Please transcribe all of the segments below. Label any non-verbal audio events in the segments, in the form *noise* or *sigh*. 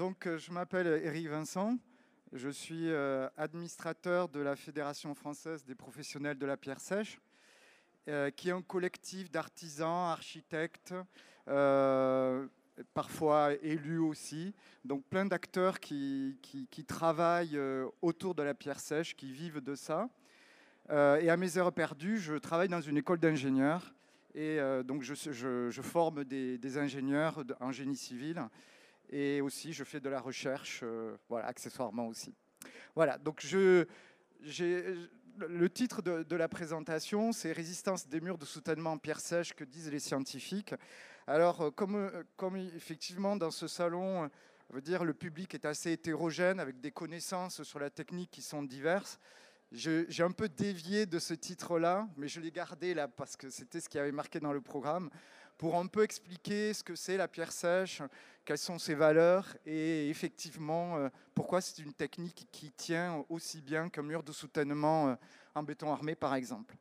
donc je m'appelle Éric Vincent. Je suis administrateur de la Fédération française des professionnels de la pierre sèche, qui est un collectif d'artisans, architectes, parfois élus aussi. Donc plein d'acteurs qui, travaillent autour de la pierre sèche, qui vivent de ça. et à mes heures perdues, je travaille dans une école d'ingénieurs et euh, donc, je, je, forme des, ingénieurs en génie civil et aussi je fais de la recherche, euh, voilà, accessoirement aussi. Voilà, donc je, le titre de, la présentation, c'est Résistance des murs de soutènement en pierre sèche, que disent les scientifiques. Alors, euh, comme, comme effectivement dans ce salon, veut dire, le public est assez hétérogène avec des connaissances sur la technique qui sont diverses. J'ai un peu dévié de ce titre-là, mais je l'ai gardé là parce que c'était ce qui avait marqué dans le programme, pour un peu expliquer ce que c'est la pierre sèche, quelles sont ses valeurs et effectivement euh, pourquoi c'est une technique qui tient aussi bien qu'un mur de soutènement euh, en béton armé par exemple.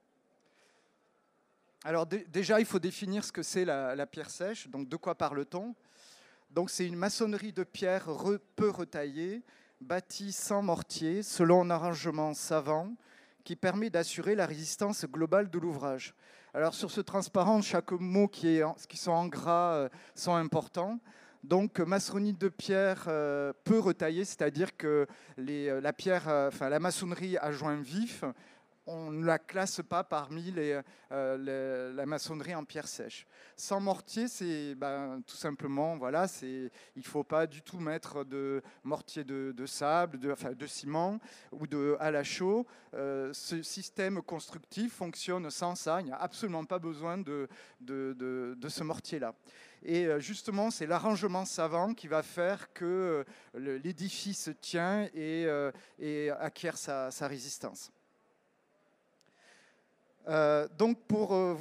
Alors déjà, il faut définir ce que c'est la, pierre sèche. Donc de quoi parle-t-on? Donc c'est une maçonnerie de pierre peu retaillée bâti sans mortier selon un arrangement savant qui permet d'assurer la résistance globale de l'ouvrage. Alors sur ce transparent, chaque mot qui, est qui sont en gras euh, sont importants. Donc maçonnerie de pierre euh, peu retaillée, c'est-à-dire que euh, la pierre, enfin la maçonnerie à joint vif on ne la classe pas parmi euh, la maçonnerie en pierre sèche. Sans mortier, c'est ben, tout simplement, voilà, il ne faut pas du tout mettre de mortier de, sable, de, ciment ou de à la chaux. Euh, ce système constructif fonctionne sans ça. Il n'y a absolument pas besoin de, de, ce mortier-là. Et euh, justement, c'est l'arrangement savant qui va faire que l'édifice tient et, acquiert sa résistance. Euh, donc pour, euh,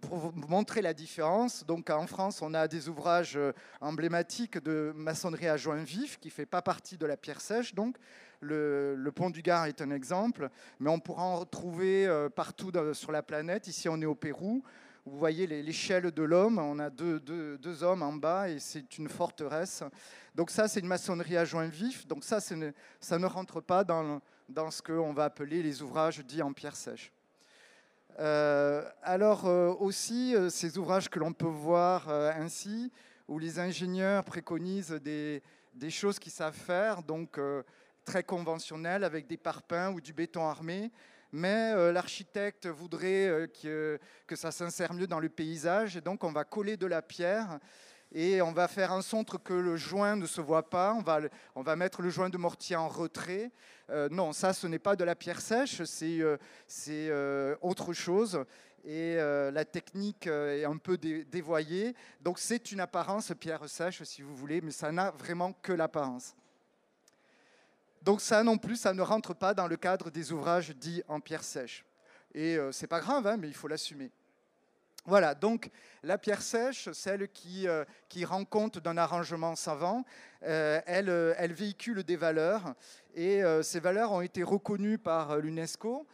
pour, vous montrer la différence, donc en France, on a des ouvrages euh, emblématiques de maçonnerie à joint vif qui ne fait pas partie de la pierre sèche. Donc le, pont du Gard est un exemple, mais on pourra en retrouver partout sur la planète. Ici, on est au Pérou. Vous voyez l'échelle de l'homme, on a deux, hommes en bas et c'est une forteresse. Donc ça, c'est une maçonnerie à joint vif. Donc ça, ça ne rentre pas dans ce qu'on va appeler les ouvrages dits en pierre sèche. Euh, alors euh, aussi, euh, ces ouvrages que l'on peut voir ainsi, où les ingénieurs préconisent des, choses qu'ils savent faire, donc très conventionnelles, avec des parpaings ou du béton armé, mais l'architecte voudrait que, que ça s'insère mieux dans le paysage, et donc on va coller de la pierre et on va faire en sorte que le joint ne se voit pas. On va, on va mettre le joint de mortier en retrait. Euh, non, ça, ce n'est pas de la pierre sèche, c'est euh, euh, autre chose. Et la technique est un peu dévoyée. Donc c'est une apparence pierre sèche, si vous voulez, mais ça n'a vraiment que l'apparence. Donc ça non plus, ça ne rentre pas dans le cadre des ouvrages dits en pierre sèche. Et c'est pas grave, hein, mais il faut l'assumer. Voilà, donc la pierre sèche, celle qui, euh, qui rend compte d'un arrangement savant, euh, elle, euh, elle, véhicule des valeurs et ces valeurs ont été reconnues par l'UNESCO.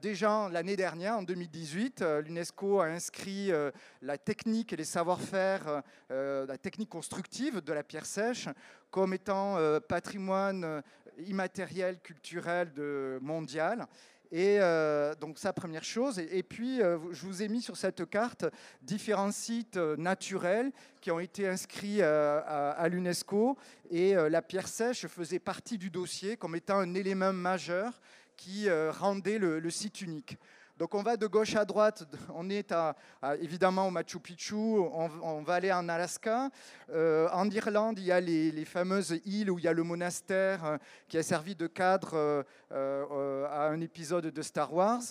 déjà l'année dernière, en 2018, l'UNESCO a inscrit la technique et les savoir-faire, la technique constructive de la pierre sèche comme étant patrimoine immatériel culturel de, mondial. Et euh, donc ça, première chose. Et, puis, euh, je vous ai mis sur cette carte différents sites euh, naturels qui ont été inscrits à, l'UNESCO. Et la pierre sèche faisait partie du dossier comme étant un élément majeur qui rendait le site unique. Donc on va de gauche à droite, *laughs* on est évidemment au Machu Picchu, on, va aller en Alaska. Euh, en Irlande, il y a les, fameuses îles où il y a le monastère euh, qui a servi de cadre euh, à un épisode de Star Wars.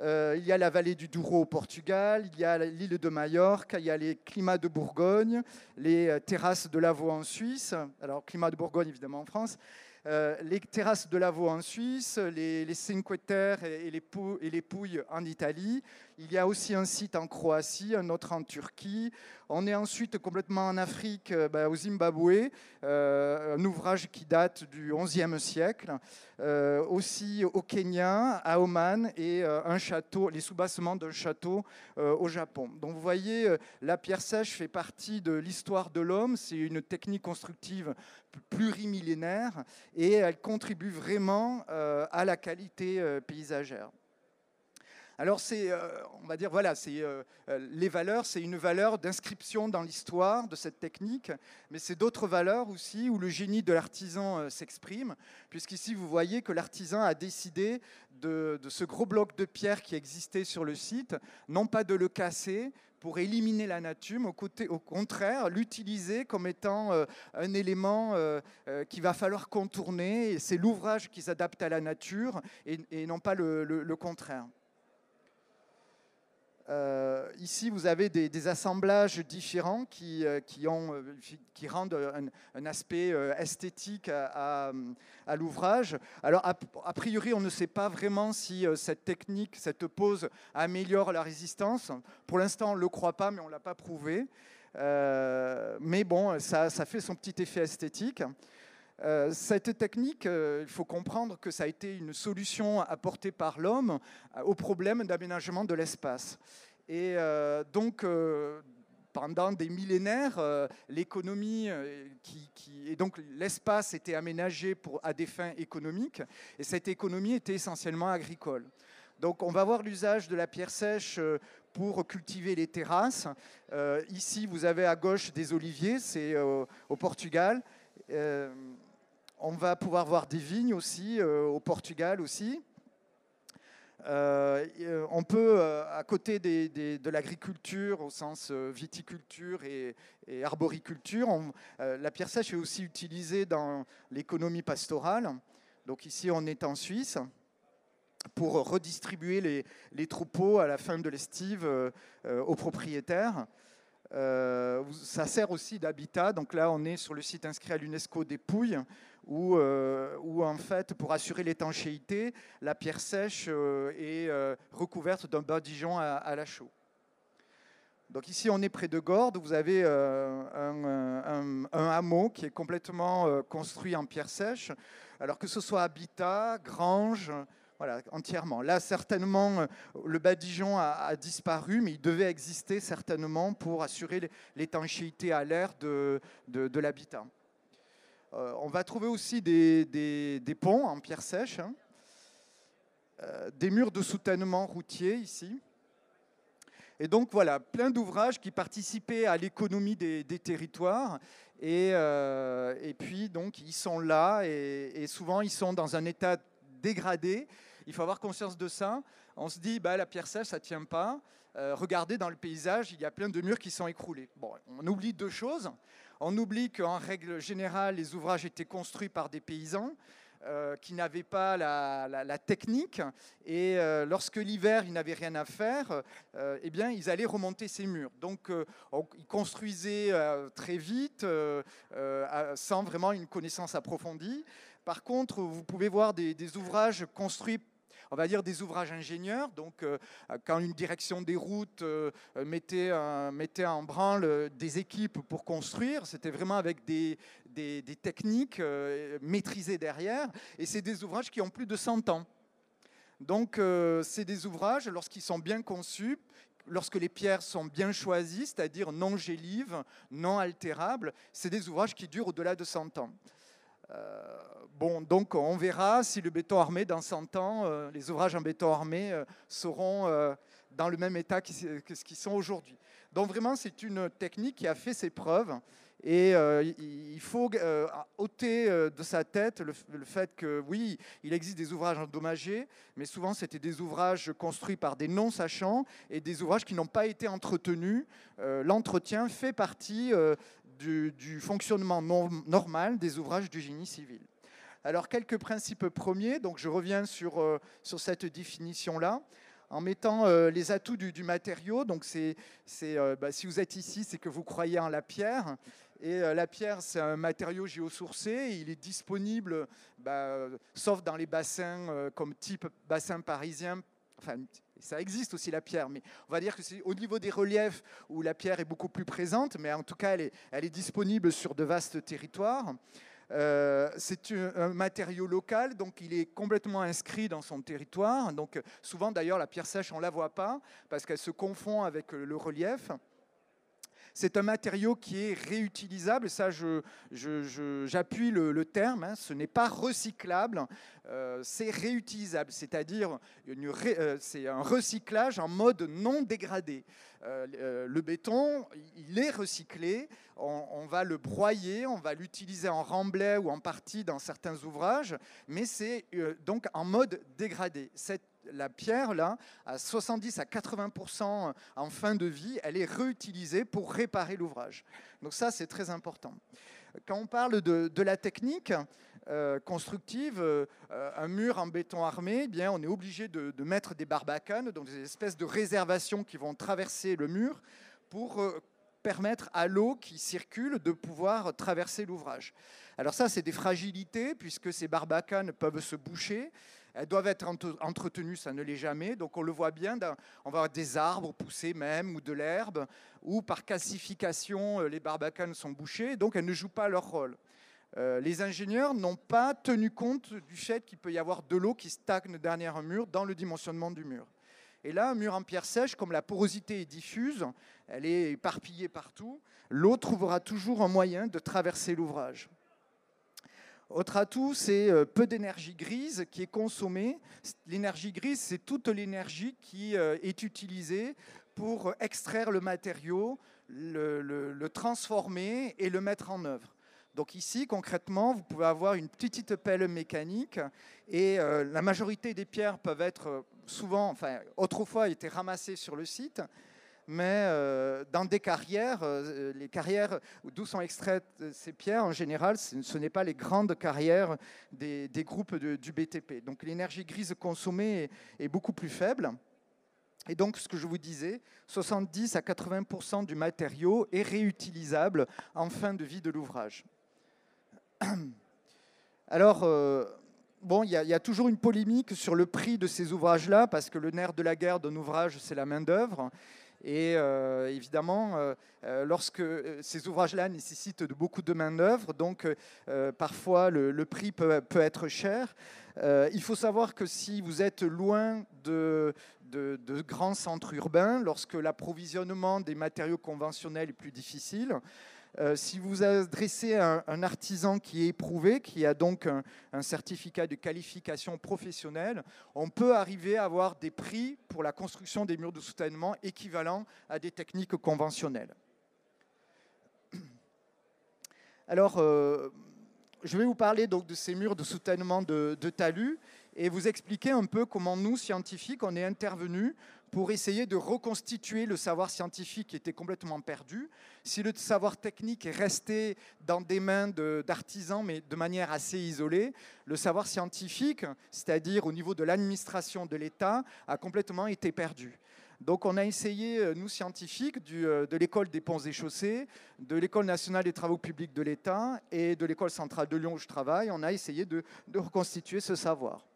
il y a la vallée du Douro au Portugal, il y a l'île de Majorque, il y a les climats de Bourgogne, les terrasses de Lavaux en Suisse, alors climat de Bourgogne évidemment en France, euh, les terrasses de Lavaux en Suisse, les, les et les, Pouilles en Italie. Il y a aussi un site en Croatie, un autre en Turquie. On est ensuite complètement en Afrique, euh, bah, au Zimbabwe, euh, un ouvrage qui date du XIe siècle. aussi au Kenya, à Oman et un château, les soubassements d'un château au Japon. Donc vous voyez, la pierre sèche fait partie de l'histoire de l'homme. C'est une technique constructive plurimillénaire et elle contribue vraiment à la qualité paysagère. Alors c'est, on va dire, voilà, c'est les valeurs, c'est une valeur d'inscription dans l'histoire de cette technique, mais c'est d'autres valeurs aussi où le génie de l'artisan s'exprime, puisqu'ici vous voyez que l'artisan a décidé de, ce gros bloc de pierre qui existait sur le site, non pas de le casser pour éliminer la nature, mais au, contraire, l'utiliser comme étant euh, un élément euh, euh, qu'il va falloir contourner. C'est l'ouvrage qui s'adapte à la nature et, non pas le contraire. Euh, ici, vous avez des, assemblages différents qui, euh, euh, qui rendent un, aspect esthétique à, l'ouvrage. Alors, a, priori, on ne sait pas vraiment si cette technique, cette pose améliore la résistance. Pour l'instant, on ne le croit pas, mais on ne l'a pas prouvé. mais bon, ça, fait son petit effet esthétique. Cette technique, il faut comprendre que ça a été une solution apportée par l'homme au problème d'aménagement de l'espace. Et euh, donc, euh, pendant des millénaires, euh, l'économie qui, et donc l'espace était aménagé pour, à des fins économiques, et cette économie était essentiellement agricole. Donc, on va voir l'usage de la pierre sèche pour cultiver les terrasses. ici, vous avez à gauche des oliviers, c'est au Portugal. On va pouvoir voir des vignes aussi au Portugal aussi. Euh, euh, on peut, euh, à côté de l'agriculture au sens viticulture et, arboriculture, la pierre sèche est aussi utilisée dans l'économie pastorale. Donc ici, on est en Suisse pour redistribuer les, troupeaux à la fin de l'estive aux propriétaires. ça sert aussi d'habitat. Donc là, on est sur le site inscrit à l'UNESCO des Pouilles, euh, où, en fait, pour assurer l'étanchéité, la pierre sèche euh, est euh, recouverte d'un badigeon à, la chaux. Donc ici, on est près de Gordes. Vous avez un, hameau qui est complètement construit en pierre sèche. Alors que ce soit habitat, grange, voilà, entièrement. Là, certainement, le badigeon a, disparu, mais il devait exister certainement pour assurer l'étanchéité à l'air de l'habitat. Euh, on va trouver aussi des, ponts en pierre sèche, hein. euh, des murs de soutènement routier ici. Et donc voilà, plein d'ouvrages qui participaient à l'économie des, territoires. Euh, et, puis donc ils sont là et, souvent ils sont dans un état dégradé. Il faut avoir conscience de ça. On se dit, bah, la pierre sèche, ça ne tient pas. regardez dans le paysage, il y a plein de murs qui sont écroulés. Bon, on oublie deux choses. On oublie qu'en règle générale, les ouvrages étaient construits par des paysans. Euh, qui n'avaient pas la, technique. Et euh, lorsque l'hiver, ils n'avaient rien à faire, euh, eh bien, ils allaient remonter ces murs. Donc, ils construisaient très vite, sans vraiment une connaissance approfondie. Par contre, vous pouvez voir des, des ouvrages construits on va dire, des ouvrages ingénieurs. Donc, euh, quand une direction des routes euh, mettait, en branle des équipes pour construire, c'était vraiment avec des, des, techniques euh, maîtrisées derrière. Et c'est des ouvrages qui ont plus de 100 ans. Donc, c'est des ouvrages, lorsqu'ils sont bien conçus, lorsque les pierres sont bien choisies, c'est-à-dire non gélives, non altérables, c'est des ouvrages qui durent au-delà de 100 ans. Euh, bon, donc on verra si le béton armé, dans 100 ans, euh, les ouvrages en béton armé euh, seront dans le même état que ce qu'ils sont aujourd'hui. Donc vraiment, c'est une technique qui a fait ses preuves. Et il faut ôter de sa tête le, fait que oui, il existe des ouvrages endommagés, mais souvent c'était des ouvrages construits par des non-sachants et des ouvrages qui n'ont pas été entretenus. L'entretien fait partie du, fonctionnement normal des ouvrages du génie civil. Alors, quelques principes premiers, donc je reviens sur, euh, sur cette définition-là, en mettant euh, les atouts du, matériau. Donc, c'est, euh, bah, si vous êtes ici, c'est que vous croyez en la pierre. Et la pierre, c'est un matériau géosourcé. il est disponible, bah, sauf dans les bassins comme type bassin parisien, ça existe aussi la pierre, mais on va dire que c'est au niveau des reliefs où la pierre est beaucoup plus présente, mais en tout cas, elle est, disponible sur de vastes territoires. Euh, c'est un matériau local, donc il est complètement inscrit dans son territoire. Donc souvent d'ailleurs la pierre sèche on la voit pas parce qu'elle se confond avec le relief. C'est un matériau qui est réutilisable, ça j'appuie je, le, terme, hein. ce n'est pas recyclable, euh, c'est réutilisable, c'est-à-dire euh, c'est un recyclage en mode non dégradé. Euh, le béton, il est recyclé, on, va le broyer, on va l'utiliser en remblai ou en partie dans certains ouvrages, mais c'est donc en mode dégradé. La pierre, là, à 70 à 80% en fin de vie, elle est réutilisée pour réparer l'ouvrage. Donc ça, c'est très important. Quand on parle de, la technique euh, constructive, euh, un mur en béton armé, eh bien, on est obligé de, mettre des barbacanes, donc des espèces de réservations qui vont traverser le mur pour euh, permettre à l'eau qui circule de pouvoir traverser l'ouvrage. Alors ça, c'est des fragilités, puisque ces barbacanes peuvent se boucher. Elles doivent être entretenues, ça ne l'est jamais. Donc on le voit bien, on va avoir des arbres poussés même, ou de l'herbe, ou par calcification, euh, les barbacanes sont bouchées, donc elles ne jouent pas leur rôle. Euh, les ingénieurs n'ont pas tenu compte du fait qu'il peut y avoir de l'eau qui stagne derrière un mur dans le dimensionnement du mur. Et là, un mur en pierre sèche, comme la porosité est diffuse, elle est éparpillée partout, l'eau trouvera toujours un moyen de traverser l'ouvrage. Autre atout, c'est euh, peu d'énergie grise qui est consommée. L'énergie grise, c'est toute l'énergie qui euh, est utilisée pour extraire le matériau, le, transformer et le mettre en œuvre. Donc ici, concrètement, vous pouvez avoir une petite pelle mécanique et euh, la majorité des pierres peuvent être souvent, enfin autrefois, étaient ramassées sur le site mais euh, dans des carrières, euh, les carrières d'où sont extraites ces pierres, en général, ce n'est pas les grandes carrières des, groupes du BTP. Donc l'énergie grise consommée est, beaucoup plus faible. Et donc, ce que je vous disais, 70 à 80% du matériau est réutilisable en fin de vie de l'ouvrage. *clears throat* Alors, euh, bon, il y, y, a toujours une polémique sur le prix de ces ouvrages-là, parce que le nerf de la guerre d'un ouvrage, c'est la main-d'œuvre. Et euh, évidemment, euh, euh, lorsque ces ouvrages-là nécessitent beaucoup de main-d'œuvre, donc parfois le, prix peut, être cher. il faut savoir que si vous êtes loin de, de, grands centres urbains, lorsque l'approvisionnement des matériaux conventionnels est plus difficile, euh, si vous adressez un, artisan qui est éprouvé, qui a donc un, certificat de qualification professionnelle, on peut arriver à avoir des prix pour la construction des murs de soutènement équivalents à des techniques conventionnelles. Alors, euh, je vais vous parler donc de ces murs de soutènement de, de talus et vous expliquer un peu comment nous, scientifiques, on est intervenus pour essayer de reconstituer le savoir scientifique qui était complètement perdu. Si le savoir technique est resté dans des mains d'artisans, mais de manière assez isolée, le savoir scientifique, c'est-à-dire au niveau de l'administration de l'État, a complètement été perdu. Donc on a essayé, euh, nous scientifiques, euh, de l'école des ponts et chaussées, de l'école nationale des travaux publics de l'État et de l'école centrale de Lyon où je travaille, on a essayé de, de reconstituer ce savoir.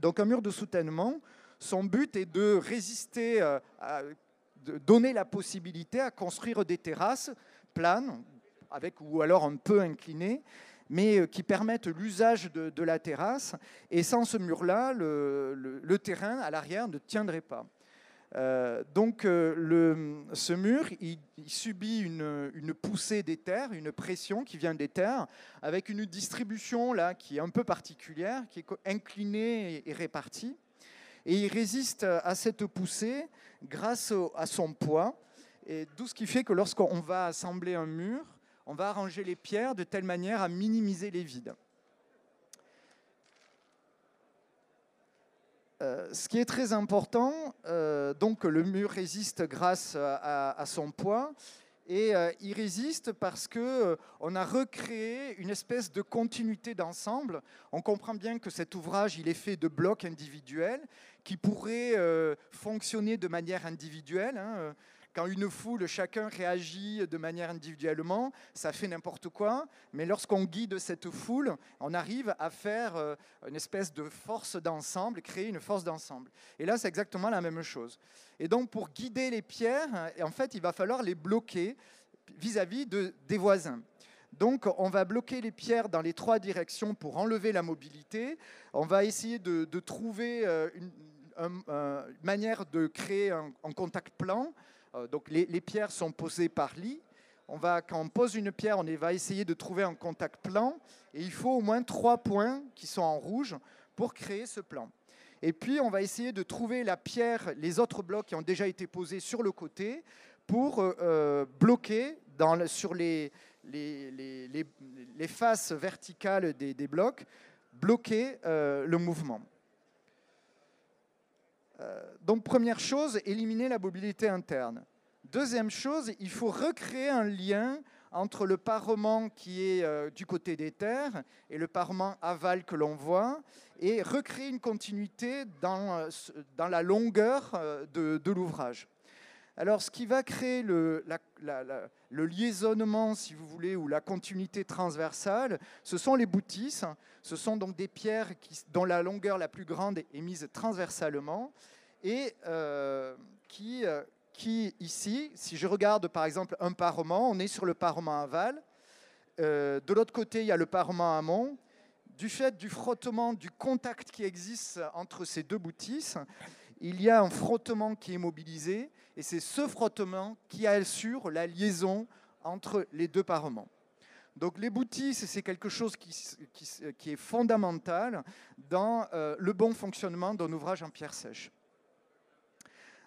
Donc un mur de soutènement, son but est de résister, euh, de donner la possibilité à construire des terrasses planes, avec, ou alors un peu inclinées, mais euh, qui permettent l'usage de, la terrasse. Et sans ce mur-là, le, terrain à l'arrière ne tiendrait pas. Euh, donc ce mur, il, subit une, une, poussée des terres, une pression qui vient des terres, avec une distribution là qui est un peu particulière, qui est inclinée et répartie et il résiste à cette poussée grâce à son poids. Et tout ce qui fait que lorsqu'on va assembler un mur, on va arranger les pierres de telle manière à minimiser les vides. Euh, ce qui est très important, euh, donc le mur résiste grâce à son poids, et euh, il résiste parce que euh, a recréé une espèce de continuité d'ensemble. On comprend bien que cet ouvrage, il est fait de blocs individuels qui pourraient euh, fonctionner de manière individuelle. Hein, quand une foule, chacun réagit de manière individuellement, ça fait n'importe quoi. Mais lorsqu'on guide cette foule, on arrive à faire euh, une espèce de force d'ensemble, créer une force d'ensemble. Et là, c'est exactement la même chose. Et donc, pour guider les pierres, en fait, il va falloir les bloquer vis-à-vis de, des voisins. Donc, on va bloquer les pierres dans les trois directions pour enlever la mobilité. On va essayer de, trouver euh, une, manière de créer un contact plan donc les, pierres sont posées par lit. On va, quand on pose une pierre, on va essayer de trouver un contact plan. Et il faut au moins trois points qui sont en rouge pour créer ce plan. Et puis, on va essayer de trouver la pierre, les autres blocs qui ont déjà été posés sur le côté pour euh, bloquer dans, sur les, faces verticales des, blocs, bloquer euh, le mouvement. Euh, donc, première chose, éliminer la mobilité interne. Deuxième chose, il faut recréer un lien entre le parement qui est euh, du côté des terres et le parement aval que l'on voit, et recréer une continuité dans, euh, dans la longueur de l'ouvrage. Alors, ce qui va créer le, liaisonnement, si vous voulez, ou la continuité transversale, ce sont les boutisses. Ce sont donc des pierres qui, dont la longueur la plus grande est mise transversalement et qui, qui, ici, si je regarde par exemple un parement, on est sur le parement aval. Euh, de l'autre côté, il y a le parement amont. Du fait du frottement, du contact qui existe entre ces deux boutisses, il y a un frottement qui est mobilisé et c'est ce frottement qui assure la liaison entre les deux parements. Donc les boutisses, c'est quelque chose qui, qui, est fondamental dans euh, le bon fonctionnement d'un ouvrage en pierre sèche.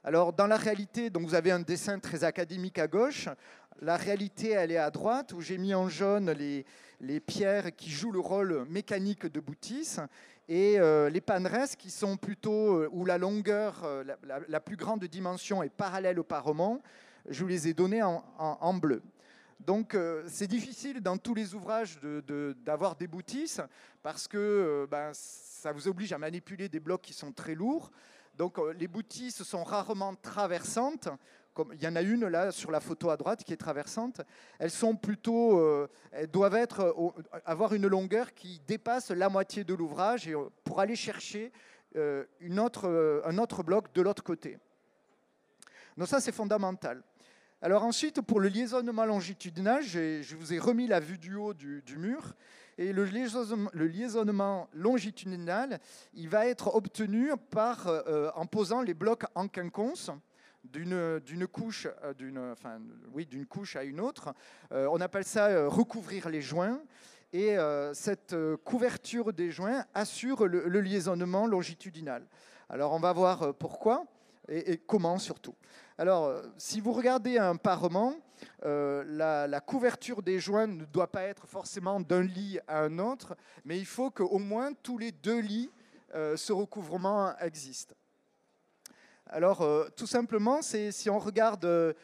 Alors, dans la réalité, donc vous avez un dessin très académique à gauche. La réalité, elle est à droite, où j'ai mis en jaune les, les, pierres qui jouent le rôle mécanique de boutisse et euh, les paneresses qui sont plutôt euh, où la longueur, euh, la, plus grande dimension est parallèle au parement. Je vous les ai donnés en, bleu. Donc c'est difficile dans tous les ouvrages d'avoir de, des boutisses parce que ben, ça vous oblige à manipuler des blocs qui sont très lourds. Donc les boutisses sont rarement traversantes. Il y en a une là sur la photo à droite qui est traversante. Elles sont plutôt, euh, elles doivent être, euh, avoir une longueur qui dépasse la moitié de l'ouvrage pour aller chercher un autre bloc de l'autre côté. Donc ça c'est fondamental. Alors ensuite, pour le liaisonnement longitudinal, je vous ai remis la vue du haut du, mur. Et le liaisonnement, longitudinal, il va être obtenu euh, en posant les blocs en quinconce d'une couche, euh, enfin, oui, couche à une autre. Euh, on appelle ça recouvrir les joints. Et cette couverture des joints assure le, liaisonnement longitudinal. Alors on va voir pourquoi et, comment surtout. Alors, euh, si vous regardez un parement, euh, la, couverture des joints ne doit pas être forcément d'un lit à un autre, mais il faut qu'au moins tous les deux lits, euh, ce recouvrement existe. Alors, tout simplement, c'est si on regarde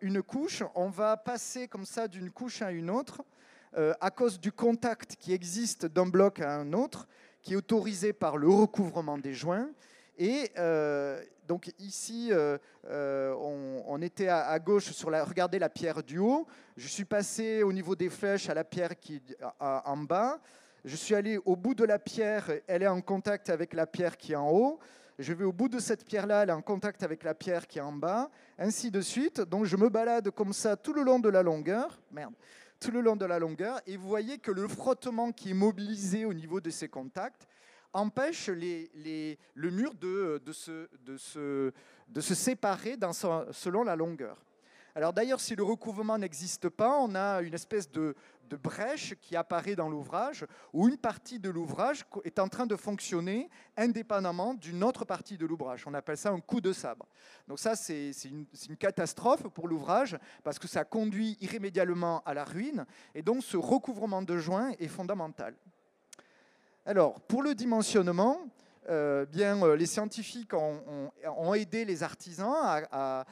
une couche, on va passer comme ça d'une couche à une autre à cause du contact qui existe d'un bloc à un autre, qui est autorisé par le recouvrement des joints. Et donc ici, euh, euh, on, était à, gauche sur la, regardez la pierre du haut. Je suis passé au niveau des flèches à la pierre qui est en bas. Je suis allé au bout de la pierre, elle est en contact avec la pierre qui est en haut. Je vais au bout de cette pierre-là, elle est en contact avec la pierre qui est en bas, ainsi de suite. Donc je me balade comme ça tout le long de la longueur. Merde tout le long de la longueur, et vous voyez que le frottement qui est mobilisé au niveau de ces contacts, empêche le mur de, se, séparer selon la longueur. Alors d'ailleurs, si le recouvrement n'existe pas, on a une espèce de, de brèche qui apparaît dans l'ouvrage, où une partie de l'ouvrage est en train de fonctionner indépendamment d'une autre partie de l'ouvrage. On appelle ça un coup de sabre. Donc ça, c'est une, catastrophe pour l'ouvrage, parce que ça conduit irrémédiablement à la ruine, et donc ce recouvrement de joints est fondamental. Alors, pour le dimensionnement, euh, bien, euh, les scientifiques ont, aidé les artisans à,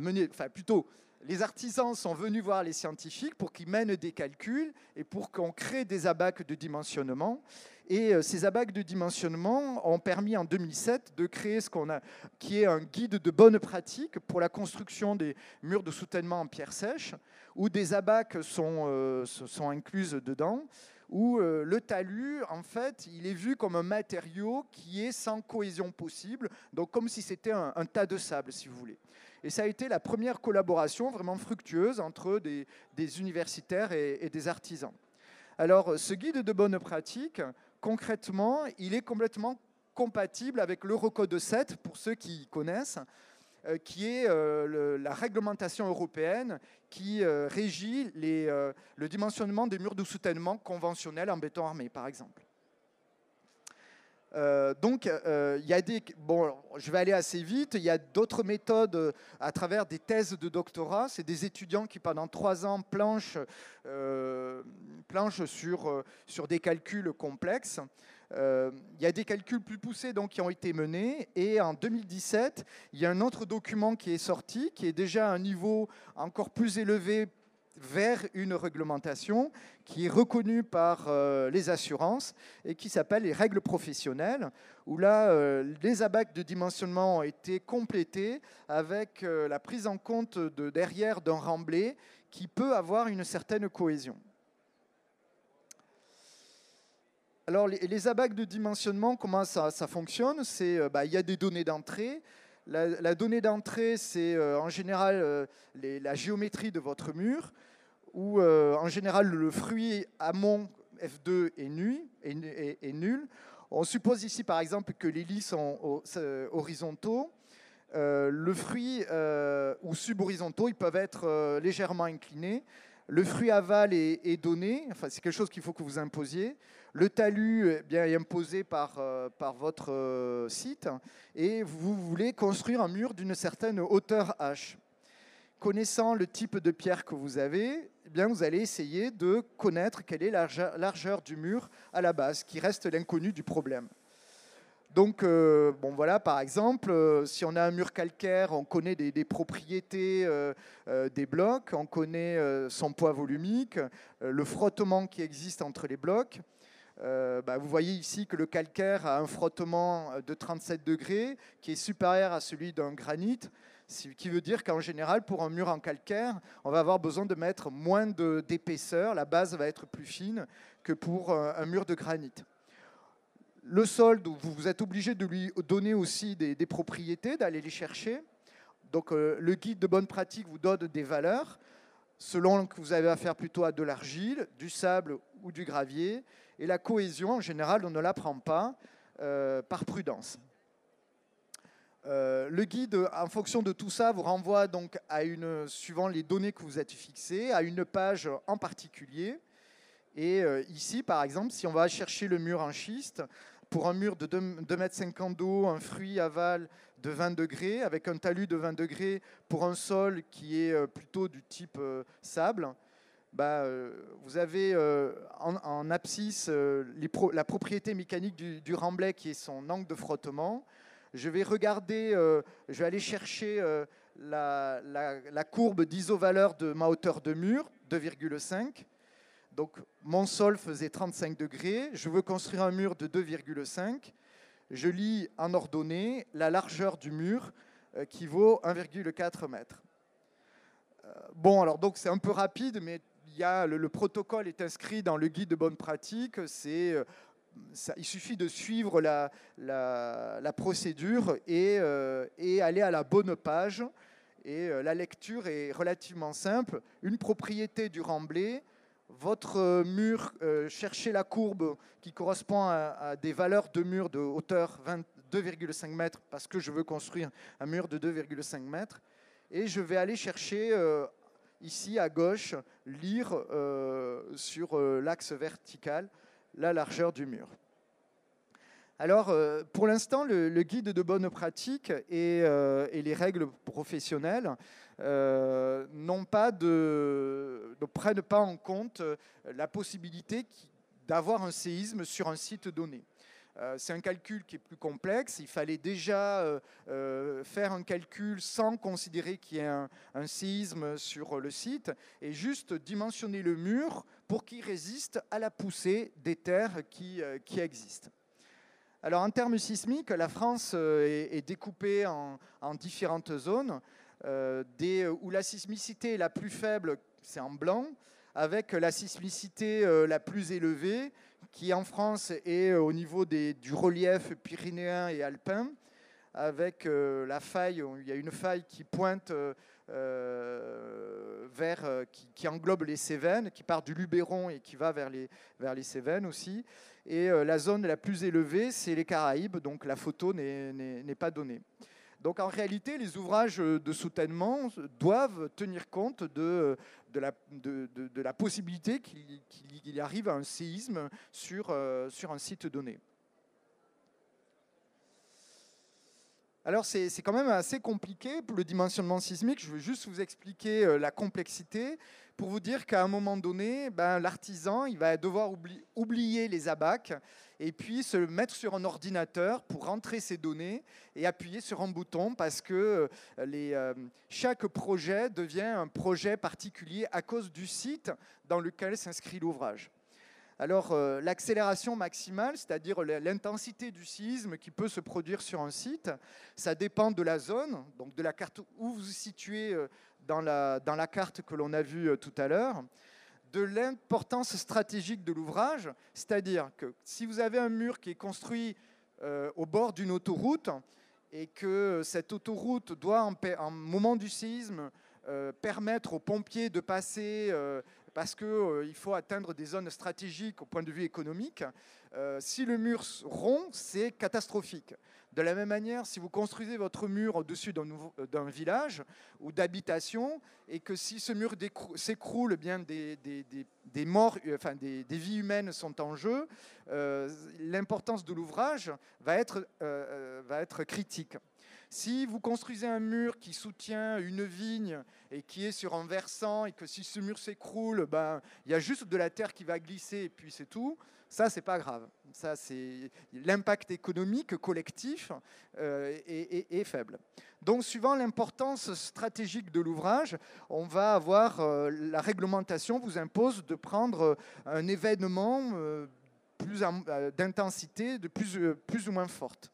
mener, enfin plutôt, les artisans sont venus voir les scientifiques pour qu'ils mènent des calculs et pour qu'on crée des abacs de dimensionnement. Et euh, ces abacs de dimensionnement ont permis en 2007 de créer ce qu'on a, qui est un guide de bonne pratique pour la construction des murs de soutènement en pierre sèche, où des abacs sont, sont incluses dedans où euh, le talus, en fait, il est vu comme un matériau qui est sans cohésion possible, donc comme si c'était un, tas de sable, si vous voulez. Et ça a été la première collaboration vraiment fructueuse entre des, universitaires et, des artisans. Alors, ce guide de bonne pratique, concrètement, il est complètement compatible avec l'Eurocode 7, pour ceux qui connaissent. qui est la réglementation européenne qui régit le dimensionnement des murs de soutènement conventionnels en béton armé, par exemple. Euh, donc, euh, il y a des. Bon, je vais aller assez vite. Il y a d'autres méthodes euh, à travers des thèses de doctorat. C'est des étudiants qui, pendant trois ans, planchent, planchent sur, sur des calculs complexes. il y a des calculs plus poussés donc, qui ont été menés. Et en 2017, il y a un autre document qui est sorti, qui est déjà à un niveau encore plus élevé vers une réglementation qui est reconnue par euh, les assurances et qui s'appelle les règles professionnelles, où là, euh, les abacs de dimensionnement ont été complétés avec euh, la prise en compte de derrière d'un remblai qui peut avoir une certaine cohésion. Alors, les, abacs de dimensionnement, comment ça, fonctionne? Bah, il y a des données d'entrée. La, donnée d'entrée, c'est en général la géométrie de votre mur où euh, en général le fruit amont F2 est nul. On suppose ici par exemple que les lits sont euh, horizontaux. Euh, le fruit ou subhorizontaux, ils peuvent être légèrement inclinés. Le fruit aval est, donné, enfin, c'est quelque chose qu'il faut que vous imposiez. Le talus eh bien, est imposé par, par votre site et vous voulez construire un mur d'une certaine hauteur H connaissant le type de pierre que vous avez, eh bien, vous allez essayer de connaître quelle est la largeur du mur à la base, qui reste l'inconnu du problème. Donc, euh, bon, voilà, par exemple, euh, si on a un mur calcaire, on connaît des, propriétés euh, des blocs, on connaît son poids volumique, le frottement qui existe entre les blocs. Bah, vous voyez ici que le calcaire a un frottement de 37 degrés qui est supérieur à celui d'un granit. Ce qui veut dire qu'en général, pour un mur en calcaire, on va avoir besoin de mettre moins d'épaisseur, la base va être plus fine que pour un mur de granit. Le sol, vous êtes obligé de lui donner aussi des, propriétés, d'aller les chercher. Donc euh, le guide de bonne pratique vous donne des valeurs selon que vous avez affaire plutôt à de l'argile, du sable ou du gravier. Et la cohésion, en général, on ne la prend pas euh, par prudence. Euh, le guide, en fonction de tout ça, vous renvoie donc à une, suivant les données que vous êtes fixées, à une page en particulier. Et euh, ici, par exemple, si on va chercher le mur en schiste, pour un mur de 2,50 m d'eau, un fruit aval de 20 degrés, avec un talus de 20 degrés pour un sol qui est euh, plutôt du type sable, bah, vous avez en, abscisse la propriété mécanique du, du remblai qui est son angle de frottement je vais regarder, euh, je vais aller chercher euh, la, courbe d'isovaleur de ma hauteur de mur, 2,5. Donc mon sol faisait 35 degrés, je veux construire un mur de 2,5. Je lis en ordonnée la largeur du mur euh, qui vaut 1,4 m. bon, alors donc c'est un peu rapide, mais y a, le, le, protocole est inscrit dans le guide de bonne pratique. C'est il suffit de suivre la, procédure euh, et, aller à la bonne page. Et euh, la lecture est relativement simple. Une propriété du remblai, votre mur, euh, cherchez la courbe qui correspond à, des valeurs de mur de hauteur 2,5 mètres, parce que je veux construire un mur de 2,5 mètres. Et je vais aller chercher ici à gauche, lire sur l'axe vertical la largeur du mur. Alors, euh, pour l'instant, le, guide de bonne pratique et, euh, les règles professionnelles euh, pas de, ne prennent pas en compte la possibilité d'avoir un séisme sur un site donné. C'est un calcul qui est plus complexe. Il fallait déjà faire un calcul sans considérer qu'il y ait un, séisme sur le site et juste dimensionner le mur pour qu'il résiste à la poussée des terres qui, qui existent. Alors en termes sismiques, la France euh, est, découpée en, différentes zones, euh, où la sismicité est la plus faible, c'est en blanc, avec la sismicité euh, la plus élevée, qui en France est au niveau du relief pyrénéen et alpin, avec la faille, il y a une faille qui pointe vers, qui, englobe les Cévennes, qui part du Luberon et qui va vers les, vers les Cévennes aussi. Et euh, la zone la plus élevée, c'est les Caraïbes, donc la photo n'est pas donnée. Donc en réalité, les ouvrages de soutènement doivent tenir compte de, la, possibilité qu'il arrive un séisme sur, sur un site donné. Alors c'est quand même assez compliqué pour le dimensionnement sismique. Je veux juste vous expliquer euh, la complexité pour vous dire qu'à un moment donné, ben, l'artisan il va devoir oublier les abacs et puis se mettre sur un ordinateur pour rentrer ses données et appuyer sur un bouton parce que euh, les, euh, chaque projet devient un projet particulier à cause du site dans lequel s'inscrit l'ouvrage. Alors euh, l'accélération maximale, c'est-à-dire l'intensité du séisme qui peut se produire sur un site, ça dépend de la zone, donc de la carte où vous vous situez euh, dans la, dans la carte que l'on a vue euh, tout à l'heure, de l'importance stratégique de l'ouvrage, c'est-à-dire que si vous avez un mur qui est construit au bord d'une autoroute et que cette autoroute doit, en, en moment du séisme, permettre aux pompiers de passer parce qu'il euh, faut atteindre des zones stratégiques au point de vue économique. Euh, si le mur rompt, c'est catastrophique. De la même manière, si vous construisez votre mur au-dessus d'un euh, village ou d'habitation, et que si ce mur s'écroule, eh bien des, morts, enfin des, vies humaines sont en jeu, l'importance de l'ouvrage va être critique. Si vous construisez un mur qui soutient une vigne et qui est sur un versant et que si ce mur s'écroule, ben, il y a juste de la terre qui va glisser et puis c'est tout, ça, c'est pas grave. Ça, c'est l'impact économique collectif euh, est, faible. Donc, suivant l'importance stratégique de l'ouvrage, on va avoir euh, la réglementation vous impose de prendre un événement euh, plus d'intensité, de plus ou moins forte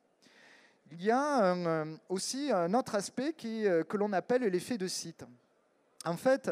il y a euh, aussi un autre aspect euh, que l'on appelle l'effet de site. En fait,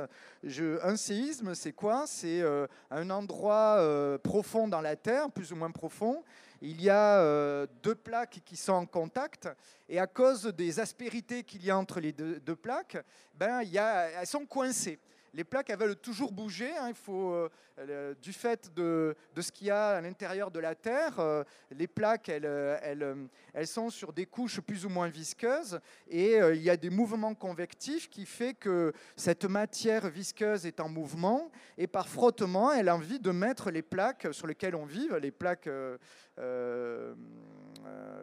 un séisme, c'est quoi? C'est euh, un endroit profond dans la Terre, plus ou moins profond. Il y a deux plaques qui sont en contact, et à cause des aspérités qu'il y a entre les deux, plaques, ben, elles sont coincées les plaques elles veulent toujours bouger. Hein. il faut, euh, euh, du fait de, ce qu'il y a à l'intérieur de la Terre, euh, les plaques elles, elles, sont sur des couches plus ou moins visqueuses et il y a des mouvements convectifs qui fait que cette matière visqueuse est en mouvement et par frottement, elle a envie de mettre les plaques sur lesquelles on vit, les plaques euh,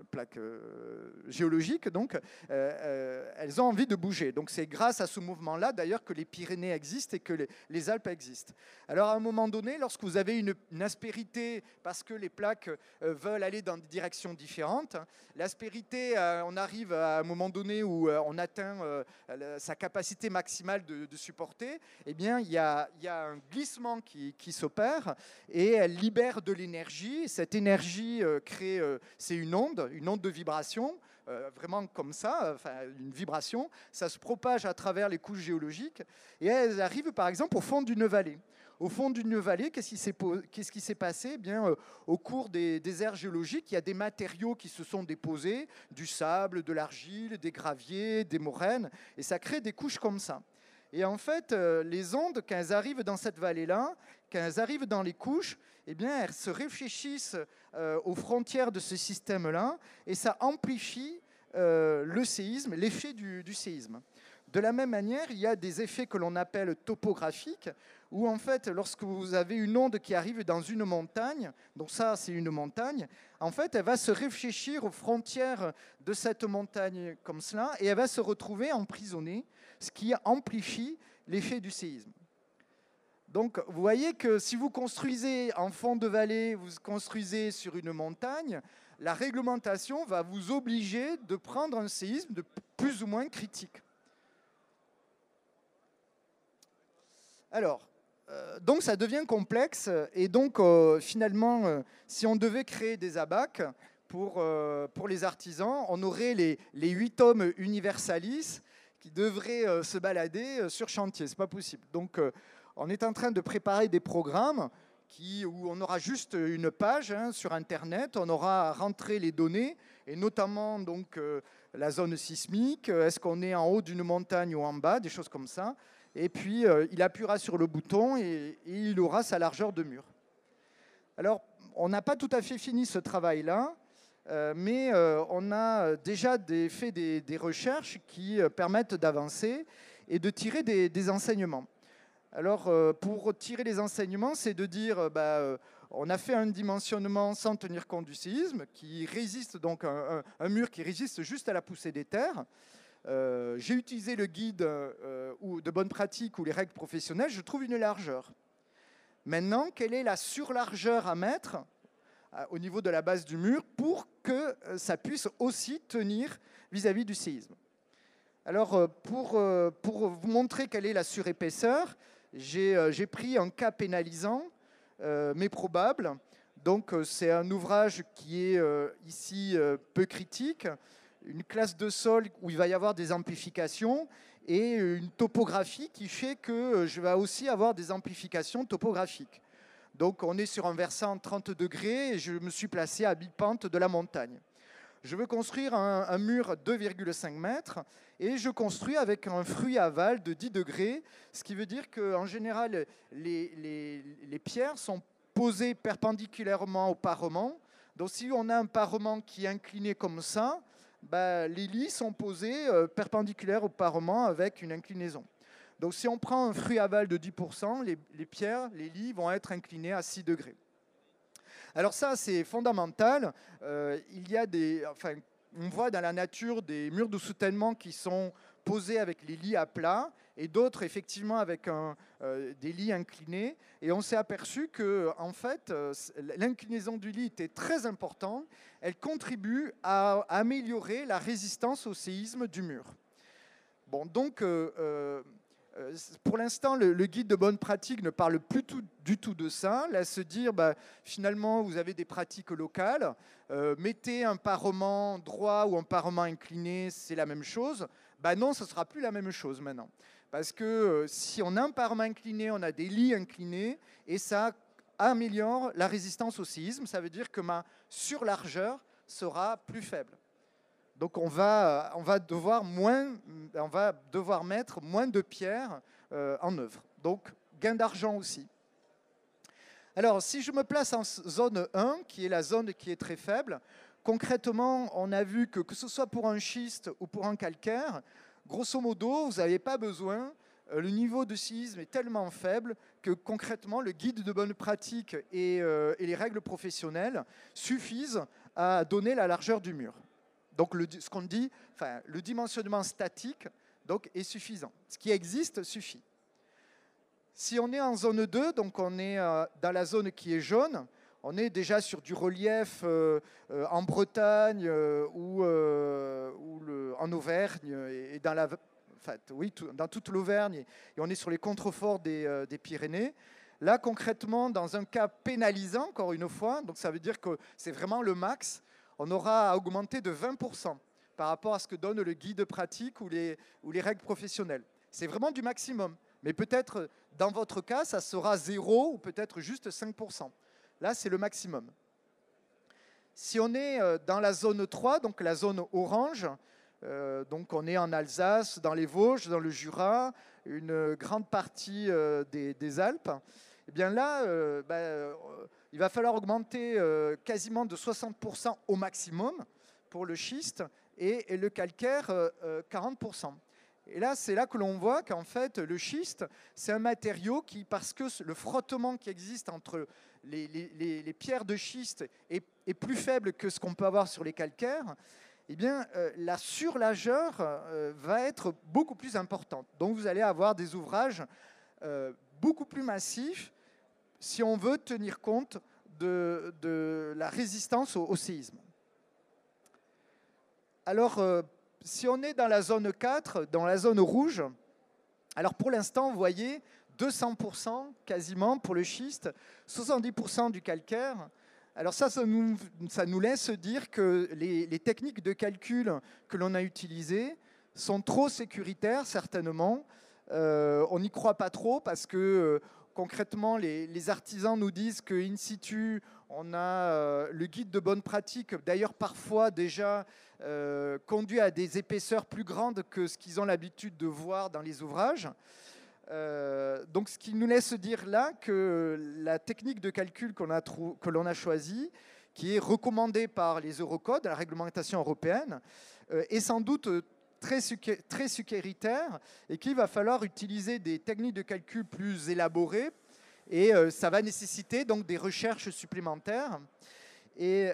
plaques euh, géologiques, donc, euh, elles ont envie de bouger. Donc c'est grâce à ce mouvement-là, d'ailleurs, que les Pyrénées existent et que les, Alpes existent. Alors à un moment donné, lorsque vous avez une, aspérité, parce que les plaques veulent aller dans des directions différentes, l'aspérité, on arrive à un moment donné où on atteint sa capacité maximale de, supporter, eh bien, il y a, un glissement qui, qui s'opère et elle libère de l'énergie. Cette énergie crée, c'est une onde, une onde de vibration, euh, vraiment comme ça, enfin, une vibration, ça se propage à travers les couches géologiques et elles arrivent par exemple au fond d'une vallée. Au fond d'une vallée, qu'est-ce qui s'est passé? Eh bien, euh, Au cours des, des aires géologiques, il y a des matériaux qui se sont déposés, du sable, de l'argile, des graviers, des moraines, et ça crée des couches comme ça. Et en fait, euh, les ondes, quand elles arrivent dans cette vallée-là, quand elles arrivent dans les couches, eh bien, elles se réfléchissent euh, aux frontières de ce système-là, et ça amplifie euh, le séisme, l'effet du, séisme. De la même manière, il y a des effets que l'on appelle topographiques, où en fait, lorsque vous avez une onde qui arrive dans une montagne, donc ça c'est une montagne, en fait, elle va se réfléchir aux frontières de cette montagne comme cela, et elle va se retrouver emprisonnée, ce qui amplifie l'effet du séisme. Donc, vous voyez que si vous construisez en fond de vallée, vous construisez sur une montagne, la réglementation va vous obliger de prendre un séisme de plus ou moins critique. Alors, euh, donc ça devient complexe et donc euh, finalement, euh, si on devait créer des abacs pour, pour les artisans, on aurait les, les 8 tomes universalis qui devraient se balader sur chantier. C'est pas possible. Donc on est en train de préparer des programmes où on aura juste une page hein, sur Internet, on aura rentré les données, et notamment donc, euh, la zone sismique, euh, est-ce qu'on est en haut d'une montagne ou en bas, des choses comme ça. Et puis, euh, il appuiera sur le bouton et, il aura sa largeur de mur. Alors, on n'a pas tout à fait fini ce travail-là. mais on a déjà fait des, recherches qui permettent d'avancer et de tirer des, enseignements. Alors, pour tirer les enseignements, c'est de dire, bah, on a fait un dimensionnement sans tenir compte du séisme, qui résiste donc un, mur qui résiste juste à la poussée des terres. Euh, j'ai utilisé le guide euh, ou de bonne pratique ou les règles professionnelles, je trouve une largeur. Maintenant, quelle est la surlargeur à mettre euh, au niveau de la base du mur pour que ça puisse aussi tenir vis-à-vis du séisme? Alors, pour, pour vous montrer quelle est la surépaisseur, j'ai pris un cas pénalisant euh, mais probable. Donc euh, c'est un ouvrage qui est euh, ici peu critique, une classe de sol où il va y avoir des amplifications et une topographie qui fait que je vais aussi avoir des amplifications topographiques. Donc on est sur un versant 30 degrés et je me suis placé à bipente de la montagne. Je veux construire un, mur 2,5 mètres et je construis avec un fruit aval de 10 degrés, ce qui veut dire qu'en général, les, les, pierres sont posées perpendiculairement au parement. Donc si on a un parement qui est incliné comme ça, bah, les lits sont posés euh, perpendiculaires au parement avec une inclinaison. Donc si on prend un fruit aval de 10%, les, les pierres, les lits vont être inclinés à 6 degrés. Alors ça, c'est fondamental. Euh, il y a des, on voit dans la nature des murs de soutènement qui sont posés avec les lits à plat et d'autres effectivement avec un, euh, des lits inclinés. Et on s'est aperçu que en fait, euh, l'inclinaison du lit était très importante. Elle contribue à améliorer la résistance au séisme du mur. Bon, donc euh, pour l'instant, le, guide de bonne pratique ne parle plus du tout de ça. Là, se dire, bah, finalement, vous avez des pratiques locales. Euh, mettez un parement droit ou un parement incliné, c'est la même chose. Bah non, ce ne sera plus la même chose maintenant. Parce que euh, si on a un parement incliné, on a des lits inclinés, et ça améliore la résistance au séisme. Ça veut dire que ma surlargeur sera plus faible. Donc on va, on va, devoir, mettre moins de pierres euh, en œuvre. Donc gain d'argent aussi. Alors si je me place en zone 1, qui est la zone qui est très faible, concrètement on a vu que que ce soit pour un schiste ou pour un calcaire, grosso modo vous n'avez pas besoin, euh, le niveau de séisme est tellement faible que concrètement le guide de bonne pratique euh, et les règles professionnelles suffisent à donner la largeur du mur. Donc le, ce qu'on dit, enfin, le dimensionnement statique donc, est suffisant. Ce qui existe suffit. Si on est en zone 2, donc on est euh, dans la zone qui est jaune, on est déjà sur du relief euh, euh, en Bretagne ou, en Auvergne et, dans la, oui, dans toute l'Auvergne et on est sur les contreforts des, des, Pyrénées. Là, concrètement, dans un cas pénalisant, encore une fois, donc ça veut dire que c'est vraiment le max, on aura augmenté de 20% par rapport à ce que donne le guide pratique ou les, règles professionnelles. C'est vraiment du maximum. Mais peut-être dans votre cas, ça sera 0 ou peut-être juste 5%. Là, c'est le maximum. Si on est euh, dans la zone 3, donc la zone orange, euh, donc on est en Alsace, dans les Vosges, dans le Jura, une grande partie euh, des, Alpes, eh bien là, bah, il va falloir augmenter euh, quasiment de 60% au maximum pour le schiste et, le calcaire 40%. Euh, euh, et là, c'est là que l'on voit qu'en fait, le schiste, c'est un matériau qui, parce que le frottement qui existe entre les, pierres de schiste est, plus faible que ce qu'on peut avoir sur les calcaires, eh bien, la surlageur va être beaucoup plus importante. Donc, vous allez avoir des ouvrages beaucoup plus massifs si on veut tenir compte de, la résistance au, séisme. Alors, euh, si on est dans la zone 4, dans la zone rouge, alors pour l'instant, vous voyez, 200% quasiment pour le schiste, 70% du calcaire. Alors ça, ça nous, laisse dire que les, les techniques de calcul que l'on a utilisées sont trop sécuritaires, certainement. Euh, on n'y croit pas trop parce que euh, concrètement, les, artisans nous disent qu'in situ, on a euh, le guide de bonne pratique, d'ailleurs parfois déjà euh, conduit à des épaisseurs plus grandes que ce qu'ils ont l'habitude de voir dans les ouvrages. Euh, donc ce qui nous laisse dire là que la technique de calcul que l'on a choisie, qui est recommandé par les Eurocodes, la réglementation européenne, est sans doute très, très sécuritaire et qu'il va falloir utiliser des techniques de calcul plus élaborées et ça va nécessiter donc des recherches supplémentaires. Et,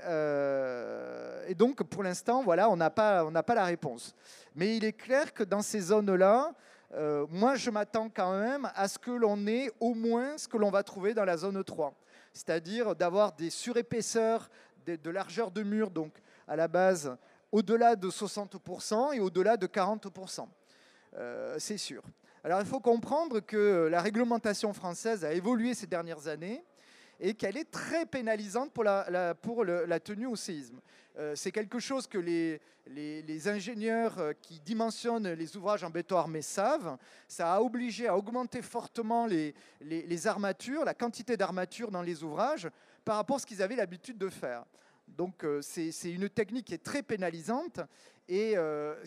et donc, pour l'instant, voilà, on n'a pas, pas la réponse. Mais il est clair que dans ces zones-là, euh, moi, je m'attends quand même à ce que l'on ait au moins ce que l'on va trouver dans la zone 3, c'est-à-dire d'avoir des surépaisseurs de, largeur de mur, donc à la base au-delà de 60% et au-delà de 40%. Euh, c'est sûr. Alors il faut comprendre que la réglementation française a évolué ces dernières années et qu'elle est très pénalisante pour la, pour la tenue au séisme. Euh, c'est quelque chose que les, les, ingénieurs euh, qui dimensionnent les ouvrages en béton armé savent. Ça a obligé à augmenter fortement les, les armatures, la quantité d'armatures dans les ouvrages par rapport à ce qu'ils avaient l'habitude de faire. Donc euh, c'est une technique qui est très pénalisante. Et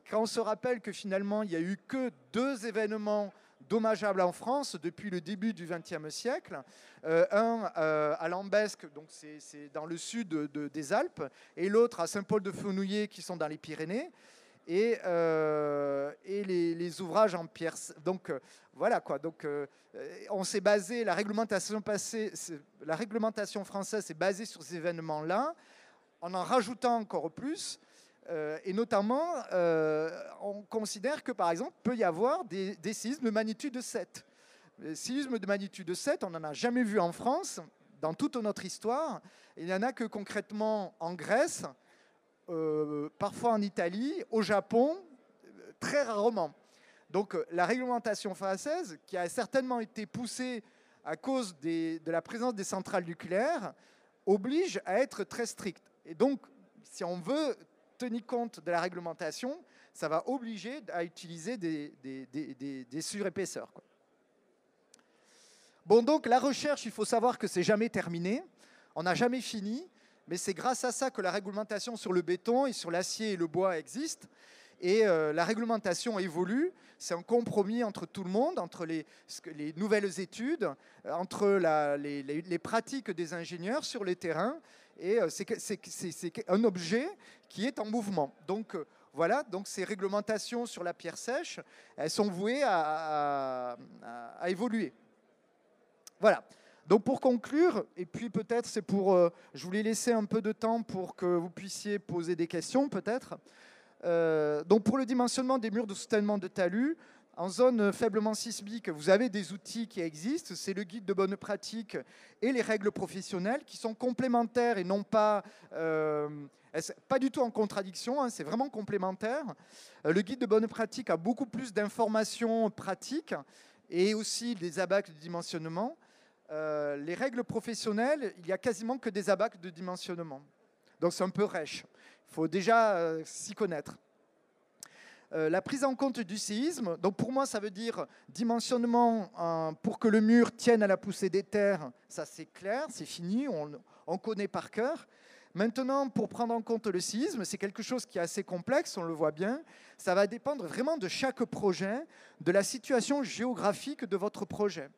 quand on se rappelle que finalement il n'y a eu que deux événements dommageable en France depuis le début du XXe siècle. Euh, un euh, à Lambesque, donc c'est dans le sud des Alpes, et l'autre à Saint-Paul-de-Fenouillet, qui sont dans les Pyrénées. Et, euh, les, ouvrages en pierre. Donc voilà quoi. Donc on s'est basé, la réglementation française s'est basée sur ces événements-là, en en rajoutant encore plus. Euh, et notamment, euh, on considère que, par exemple, peut y avoir des, séismes de magnitude 7. Les séismes de magnitude 7, on n'en a jamais vu en France, dans toute notre histoire. Il n'y en a que concrètement en Grèce, euh, parfois en Italie, au Japon, très rarement. Donc la réglementation française, qui a certainement été poussée à cause de la présence des centrales nucléaires, oblige à être très stricte. Et donc, si on veut tenir compte de la réglementation, ça va obliger à utiliser des, surépaisseurs. Bon, donc la recherche, il faut savoir que c'est jamais terminé, on n'a jamais fini, mais c'est grâce à ça que la réglementation sur le béton et sur l'acier et le bois existe. Et euh, la réglementation évolue, c'est un compromis entre tout le monde, entre les, les nouvelles études, euh, entre les, les, pratiques des ingénieurs sur les terrains et euh, c'est un objet qui est en mouvement. Donc euh, voilà, donc ces réglementations sur la pierre sèche, elles sont vouées à, évoluer. Voilà. Donc pour conclure, et puis peut-être c'est pour, euh, je voulais laisser un peu de temps pour que vous puissiez poser des questions peut-être. donc pour le dimensionnement des murs de soutènement de talus, en zone faiblement sismique, vous avez des outils qui existent, c'est le guide de bonne pratique et les règles professionnelles qui sont complémentaires et non pas, euh, pas du tout en contradiction, hein, c'est vraiment complémentaire. Euh, le guide de bonne pratique a beaucoup plus d'informations pratiques et aussi des abacs de dimensionnement. Euh, les règles professionnelles, il n'y a quasiment que des abacs de dimensionnement. Donc c'est un peu rêche. Il faut déjà s'y connaître. Euh, la prise en compte du séisme, donc pour moi ça veut dire dimensionnement euh, pour que le mur tienne à la poussée des terres, ça c'est clair, c'est fini, on, connaît par cœur. Maintenant, pour prendre en compte le séisme, c'est quelque chose qui est assez complexe, on le voit bien. Ça va dépendre vraiment de chaque projet, de la situation géographique de votre projet.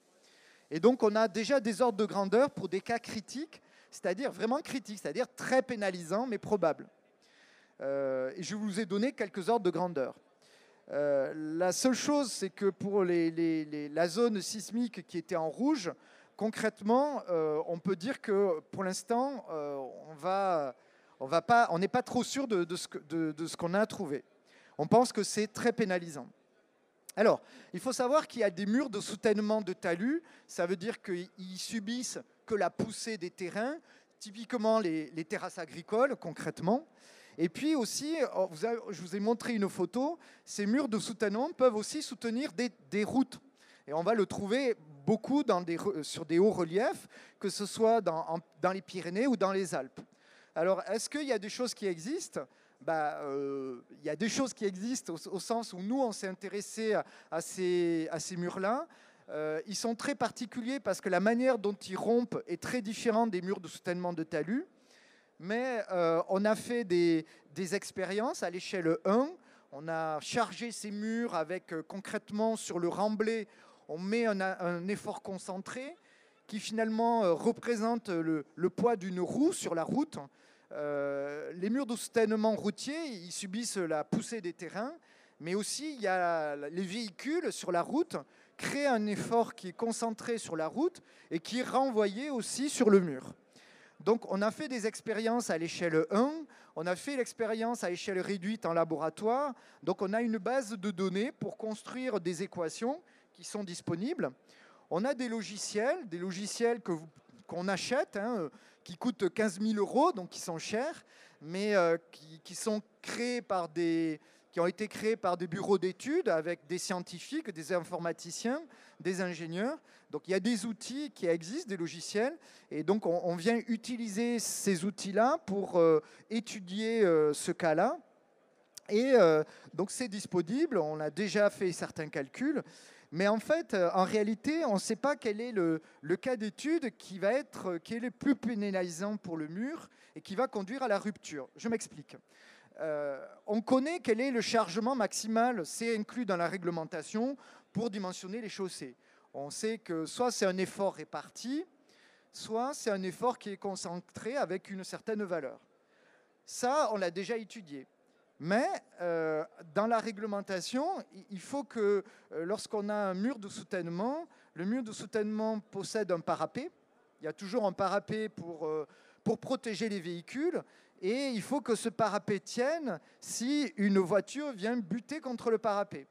Et donc, on a déjà des ordres de grandeur pour des cas critiques, c'est-à-dire vraiment critiques, c'est-à-dire très pénalisants, mais probables. Euh, et je vous ai donné quelques ordres de grandeur. Euh, la seule chose, c'est que pour la zone sismique qui était en rouge, concrètement, euh, on peut dire que pour l'instant, on n'est pas trop sûr de, ce qu'on a trouvé. On pense que c'est très pénalisant. Alors, il faut savoir qu'il y a des murs de soutènement de talus. Ça veut dire qu'ils subissent que la poussée des terrains, typiquement les terrasses agricoles, concrètement. Et puis aussi, oh, je vous ai montré une photo, ces murs de soutènement peuvent aussi soutenir des, routes. Et on va le trouver beaucoup sur des hauts reliefs, que ce soit dans, les Pyrénées ou dans les Alpes. Alors, est-ce qu'il y a des choses qui existent? Bah, euh, il y a des choses qui existent au, sens où nous, on s'est intéressé à, ces, à ces murs-là. Euh, ils sont très particuliers parce que la manière dont ils rompent est très différente des murs de soutènement de talus mais euh, on a fait des, expériences à l'échelle 1. On a chargé ces murs avec euh, concrètement sur le remblai, on met un, effort concentré qui finalement euh, représente le, poids d'une roue sur la route. Les murs de soutènement routier, ils subissent la poussée des terrains, mais aussi il y a les véhicules sur la route créent un effort qui est concentré sur la route et qui est renvoyé aussi sur le mur. Donc on a fait des expériences à l'échelle 1, on a fait l'expérience à échelle réduite en laboratoire, donc on a une base de données pour construire des équations qui sont disponibles. On a des logiciels, des logiciels qu'on achète, hein, qui coûtent 15 000 euros, donc qui sont chers, mais euh, qui, sont créés par des, qui ont été créés par des bureaux d'études avec des scientifiques, des informaticiens, des ingénieurs. Donc il y a des outils qui existent, des logiciels, et donc on, vient utiliser ces outils-là pour euh, étudier ce cas-là. Et donc c'est disponible, on a déjà fait certains calculs. Mais en fait, euh, en réalité, on ne sait pas quel est le, cas d'étude qui va être euh, qui est le plus pénalisant pour le mur et qui va conduire à la rupture. Je m'explique. Euh, on connaît quel est le chargement maximal, c'est inclus dans la réglementation pour dimensionner les chaussées. On sait que soit c'est un effort réparti, soit c'est un effort qui est concentré avec une certaine valeur. Ça, on l'a déjà étudié. Mais euh, dans la réglementation, il faut que euh, lorsqu'on a un mur de soutènement, le mur de soutènement possède un parapet. Il y a toujours un parapet pour, pour protéger les véhicules. Et il faut que ce parapet tienne si une voiture vient buter contre le parapet.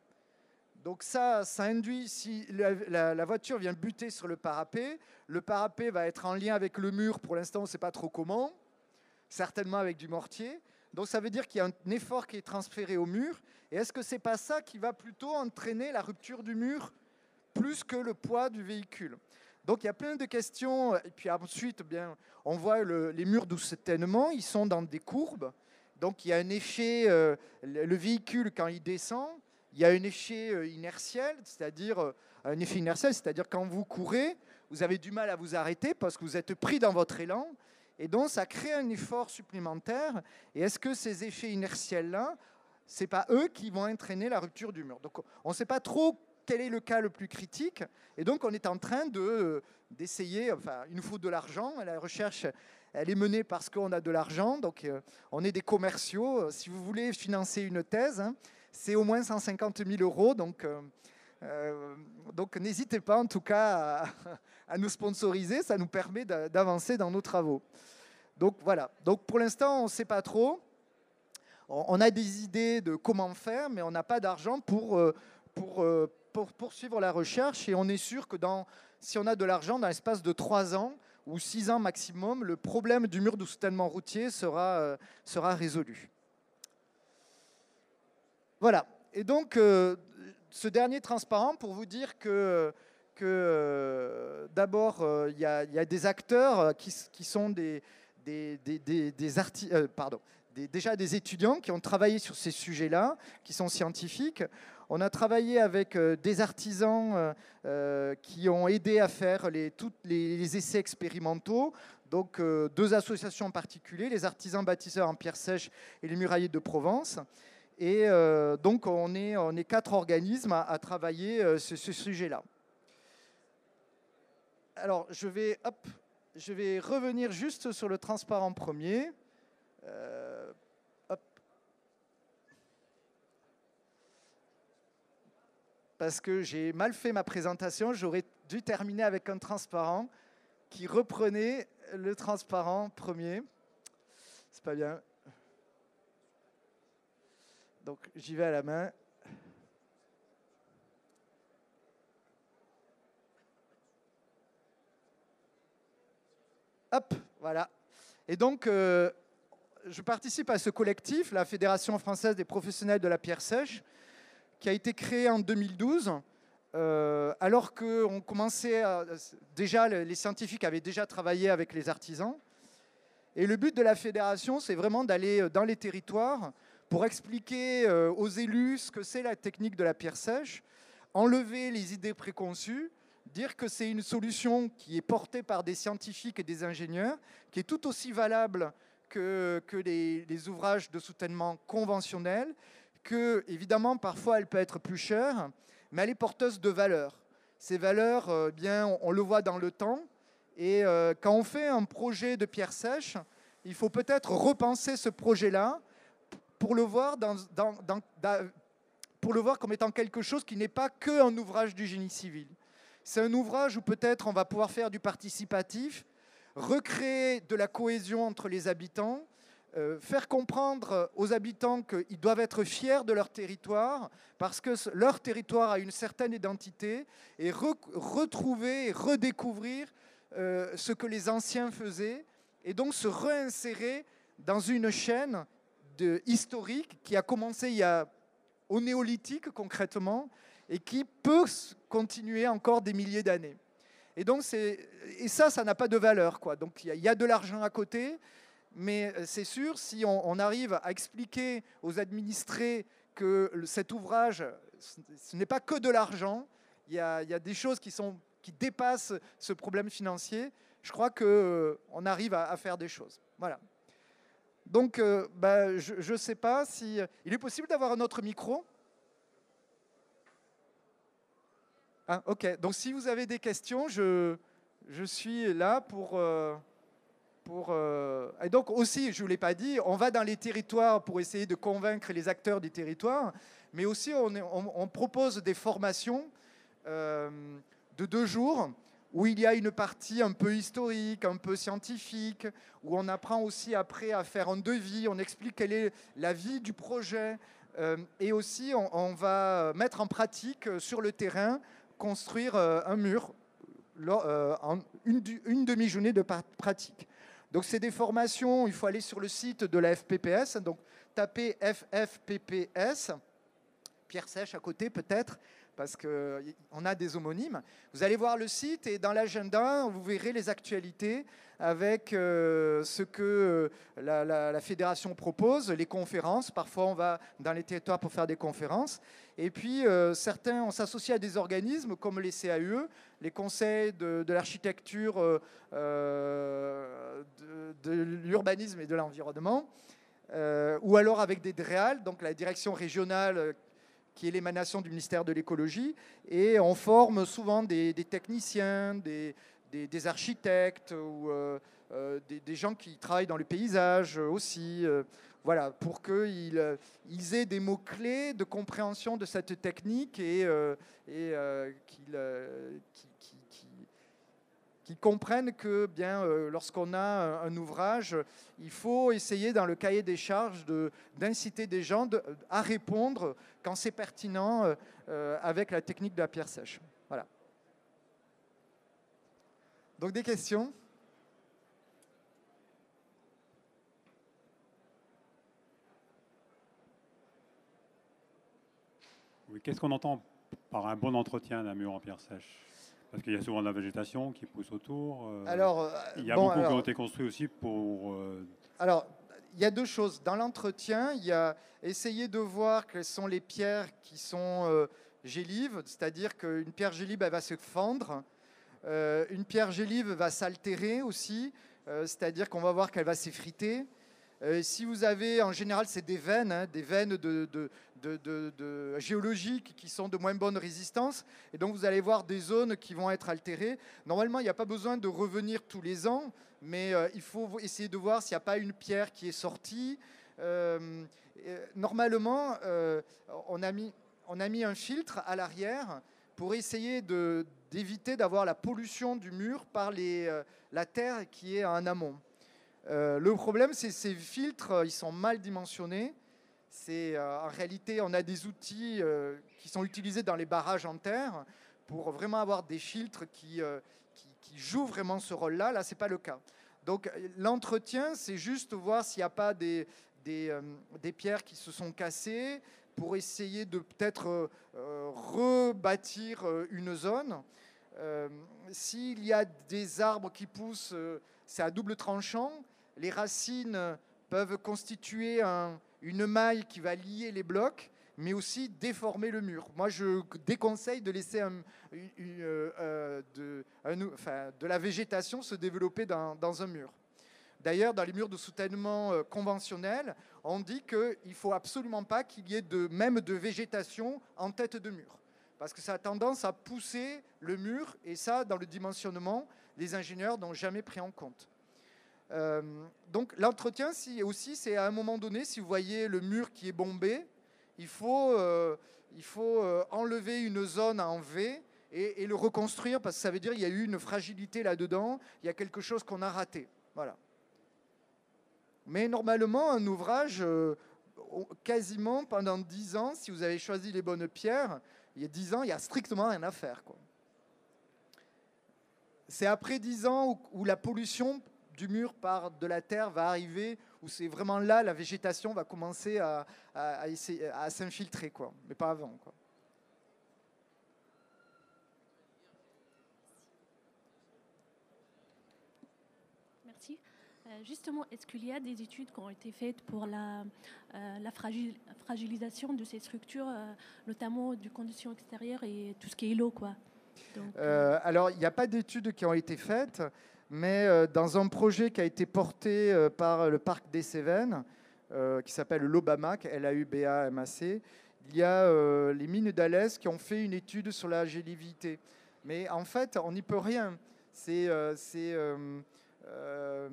Donc ça, ça induit, si la, voiture vient buter sur le parapet, le parapet va être en lien avec le mur, pour l'instant on ne sait pas trop comment, certainement avec du mortier. Donc ça veut dire qu'il y a un effort qui est transféré au mur. Et est-ce que ce n'est pas ça qui va plutôt entraîner la rupture du mur plus que le poids du véhicule? Donc il y a plein de questions. Et puis ensuite, bien, on voit les murs de soutènement, ils sont dans des courbes. Donc il y a un effet, euh, le véhicule quand il descend, il y a un effet euh, inertiel, c'est-à-dire euh, un effet inertiel, c'est-à-dire quand vous courez, vous avez du mal à vous arrêter parce que vous êtes pris dans votre élan. Et donc, ça crée un effort supplémentaire. Et est-ce que ces effets inertiels-là, ce n'est pas eux qui vont entraîner la rupture du mur? Donc, on ne sait pas trop quel est le cas le plus critique. Et donc, on est en train de, d'essayer, enfin, il nous faut de l'argent. La recherche, elle est menée parce qu'on a de l'argent. Donc, euh, on est des commerciaux. Si vous voulez financer une thèse, hein, c'est au moins 150 000 euros. Donc, euh, euh, donc n'hésitez pas en tout cas à, nous sponsoriser, ça nous permet d'avancer dans nos travaux. Donc voilà, donc pour l'instant on ne sait pas trop. On, a des idées de comment faire, mais on n'a pas d'argent pour, euh, pour, euh, pour, poursuivre la recherche et on est sûr que dans, si on a de l'argent, dans l'espace de 3 ans ou 6 ans maximum, le problème du mur de soutènement routier sera, sera résolu. Voilà, et donc ce dernier transparent pour vous dire que, que euh, d'abord, euh, il y, a des acteurs euh, qui, qui sont des, des, des, des pardon, déjà des étudiants qui ont travaillé sur ces sujets-là, qui sont scientifiques. On a travaillé avec des artisans qui ont aidé à faire les, les, essais expérimentaux. Donc, deux associations en particulier, les artisans bâtisseurs en pierre sèche et les murailliers de Provence. Et euh, donc, on est, quatre organismes à, travailler euh, ce, sujet-là. Alors, je vais, revenir juste sur le transparent premier. Euh, Parce que j'ai mal fait ma présentation, j'aurais dû terminer avec un transparent qui reprenait le transparent premier. C'est pas bien. Donc j'y vais à la main. Hop, voilà. Et donc, euh, je participe à ce collectif, la Fédération française des professionnels de la pierre sèche, qui a été créé en 2012, euh, alors qu'on commençait déjà, les scientifiques avaient déjà travaillé avec les artisans. Et le but de la fédération, c'est vraiment d'aller euh, dans les territoires pour expliquer euh, aux élus ce que c'est la technique de la pierre sèche, enlever les idées préconçues, dire que c'est une solution qui est portée par des scientifiques et des ingénieurs, qui est tout aussi valable que, que les, ouvrages de soutènement conventionnels, évidemment parfois elle peut être plus chère, mais elle est porteuse de valeurs. Ces valeurs, euh, bien, on, le voit dans le temps, Et euh, quand on fait un projet de pierre sèche, il faut peut-être repenser ce projet-là pour le voir dans, pour le voir comme étant quelque chose qui n'est pas que un ouvrage du génie civil. C'est un ouvrage où peut-être on va pouvoir faire du participatif, recréer de la cohésion entre les habitants, euh, faire comprendre aux habitants qu'ils doivent être fiers de leur territoire parce que leur territoire a une certaine identité et retrouver et redécouvrir euh, ce que les anciens faisaient et donc se réinsérer dans une chaîne de, historique qui a commencé il y a, au néolithique concrètement et qui peut continuer encore des milliers d'années. Et donc et ça, ça n'a pas de valeur quoi. Donc il y, a de l'argent à côté, mais euh, c'est sûr, si on, arrive à expliquer aux administrés que cet ouvrage, ce n'est pas que de l'argent, il, y a des choses qui, sont, qui dépassent ce problème financier, je crois qu'on euh, arrive à, faire des choses. Voilà. Donc, euh, bah, je ne sais pas si... Il est possible d'avoir un autre micro? Ah, Ok, donc si vous avez des questions, je, je suis là pour... Euh, et donc aussi, je ne vous l'ai pas dit, on va dans les territoires pour essayer de convaincre les acteurs des territoires, mais aussi on, propose des formations euh, de deux jours où il y a une partie un peu historique, un peu scientifique, où on apprend aussi après à faire un devis, on explique quelle est la vie du projet, euh, et aussi on, va mettre en pratique sur le terrain, construire un mur, en une demi-journée de pratique. Donc c'est des formations, il faut aller sur le site de la FPPS, donc tapez FFPPS, Pierre Sèche à côté peut-être, parce qu'on a des homonymes. Vous allez voir le site et dans l'agenda, vous verrez les actualités avec euh, ce que euh, la, fédération propose, les conférences. Parfois, on va dans les territoires pour faire des conférences. Et puis, euh, certains, on s'associe à des organismes comme les CAUE, les conseils de, l'architecture, de, de l'urbanisme et de l'environnement. ou alors avec des DREAL, donc la direction régionale qui est l'émanation du ministère de l'écologie, et on forme souvent des, techniciens, des, des, architectes ou euh, euh, des, gens qui travaillent dans le paysage aussi, euh, voilà, pour qu'ils ils aient des mots-clés de compréhension de cette technique et, et qu'ils qui comprennent que bien euh, lorsqu'on a un, ouvrage, il faut essayer dans le cahier des charges d'inciter des gens à répondre quand c'est pertinent euh, euh, avec la technique de la pierre sèche. Voilà. Donc des questions? Oui, qu'est-ce qu'on entend par un bon entretien d'un mur en pierre sèche? Parce qu'il y a souvent de la végétation qui pousse autour. Euh, alors, euh, il y a beaucoup qui ont été construits aussi pour. Euh, alors, il y a deux choses. Dans l'entretien, il y a essayer de voir quelles sont les pierres qui sont gélives, c'est-à-dire qu'une pierre gélive, elle va se fendre. une pierre gélive va s'altérer aussi, c'est-à-dire qu'on va voir qu'elle va s'effriter. si vous avez, en général, c'est des veines, hein, des veines de, de, géologiques qui sont de moins bonne résistance. Et donc vous allez voir des zones qui vont être altérées. Normalement, il n'y a pas besoin de revenir tous les ans, mais euh, il faut essayer de voir s'il n'y a pas une pierre qui est sortie. Euh, normalement, euh, on, a mis, on a mis un filtre à l'arrière pour essayer d'éviter d'avoir la pollution du mur par la terre qui est en amont. le problème, c'est ces filtres, ils sont mal dimensionnés c'est euh, en réalité, on a des outils euh, qui sont utilisés dans les barrages en terre pour vraiment avoir des filtres qui, euh, jouent vraiment ce rôle-là. Là, ce n'est pas le cas. Donc l'entretien, c'est juste voir s'il n'y a pas des, pierres qui se sont cassées pour essayer de peut-être rebâtir une zone. S'il y a des arbres qui poussent, c'est à double tranchant. Les racines peuvent constituer un, une maille qui va lier les blocs, mais aussi déformer le mur. Moi, je déconseille de laisser euh, euh, de, la végétation se développer dans, un mur. D'ailleurs, dans les murs de soutènement euh, conventionnels, on dit qu'il ne faut absolument pas qu'il y ait de, même de végétation en tête de mur, parce que ça a tendance à pousser le mur, et ça, dans le dimensionnement, les ingénieurs n'ont jamais pris en compte. Euh, donc l'entretien si, aussi, c'est à un moment donné, si vous voyez le mur qui est bombé, il faut, euh, euh, enlever une zone en V et, le reconstruire parce que ça veut dire qu'il y a eu une fragilité là-dedans, il y a quelque chose qu'on a raté. Voilà. Mais normalement, un ouvrage, quasiment pendant 10 ans, si vous avez choisi les bonnes pierres, il y a 10 ans, il n'y a strictement rien à faire. C'est après 10 ans où, la pollution du mur par de la terre va arriver, où c'est vraiment là, la végétation va commencer à, à, s'infiltrer, quoi. mais pas avant. Quoi. Euh, justement, est-ce qu'il y a des études qui ont été faites pour la, euh, la fragilisation de ces structures, euh, notamment du conditions extérieures et tout ce qui est l'eau quoi? Alors, il n'y a pas d'études qui ont été faites, mais dans un projet qui a été porté par le parc des Cévennes, qui s'appelle l'Obamac, L-A-U-B-A-M-A-C, il y a les mines d'Alès qui ont fait une étude sur la gélividité. Mais en fait, on n'y peut rien. C'est euh,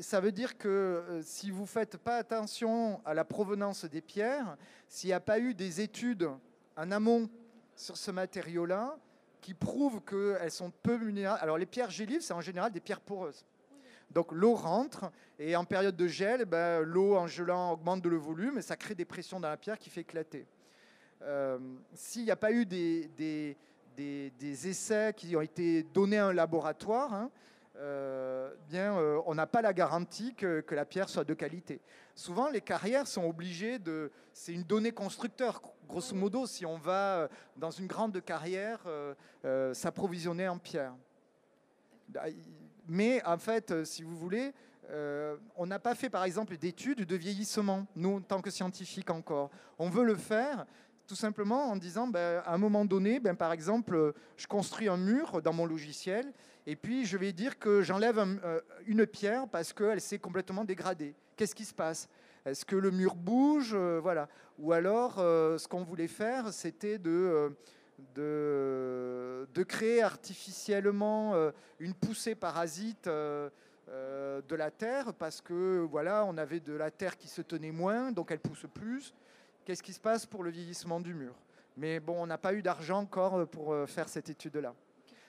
ça veut dire que euh, si vous ne faites pas attention à la provenance des pierres, s'il n'y a pas eu des études en amont sur ce matériau-là, qui prouvent qu'elles sont peu vulnérables. Alors les pierres gélives, c'est en général des pierres poreuses. Donc l'eau rentre et en période de gel, ben, l'eau en gelant augmente de volume et ça crée des pressions dans la pierre qui fait éclater. Euh, s'il n'y a pas eu des, essais qui ont été donnés à un laboratoire, hein, euh, bien, euh, on n'a pas la garantie que, la pierre soit de qualité. Souvent, les carrières sont obligées de. C'est une donnée constructeur, grosso modo, si on va euh, dans une grande carrière s'approvisionner en pierre. Mais en fait, si vous voulez, on n'a pas fait, par exemple, d'études de vieillissement, nous, en tant que scientifiques encore. On veut le faire, tout simplement en disant, ben, à un moment donné, ben, par exemple, je construis un mur dans mon logiciel et puis, je vais dire que j'enlève euh, une pierre parce qu'elle s'est complètement dégradée. Qu'est-ce qui se passe? Est-ce que le mur bouge euh, Voilà. Ou alors, euh, ce qu'on voulait faire, c'était de, de, de, créer artificiellement une poussée parasite de la terre parce que voilà, on avait de la terre qui se tenait moins, donc elle pousse plus. Qu'est-ce qui se passe pour le vieillissement du mur? Mais bon, on n'a pas eu d'argent encore pour faire cette étude-là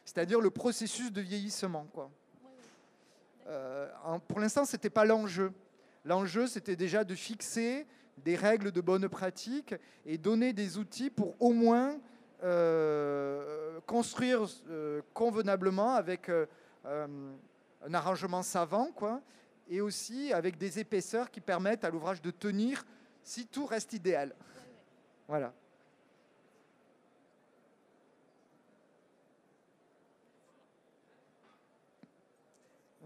c'est-à-dire le processus de vieillissement. Quoi. Euh, pour l'instant, ce n'était pas l'enjeu. L'enjeu, c'était déjà de fixer des règles de bonne pratique et donner des outils pour au moins euh, construire euh, convenablement avec un arrangement savant, quoi, et aussi avec des épaisseurs qui permettent à l'ouvrage de tenir si tout reste idéal. Voilà.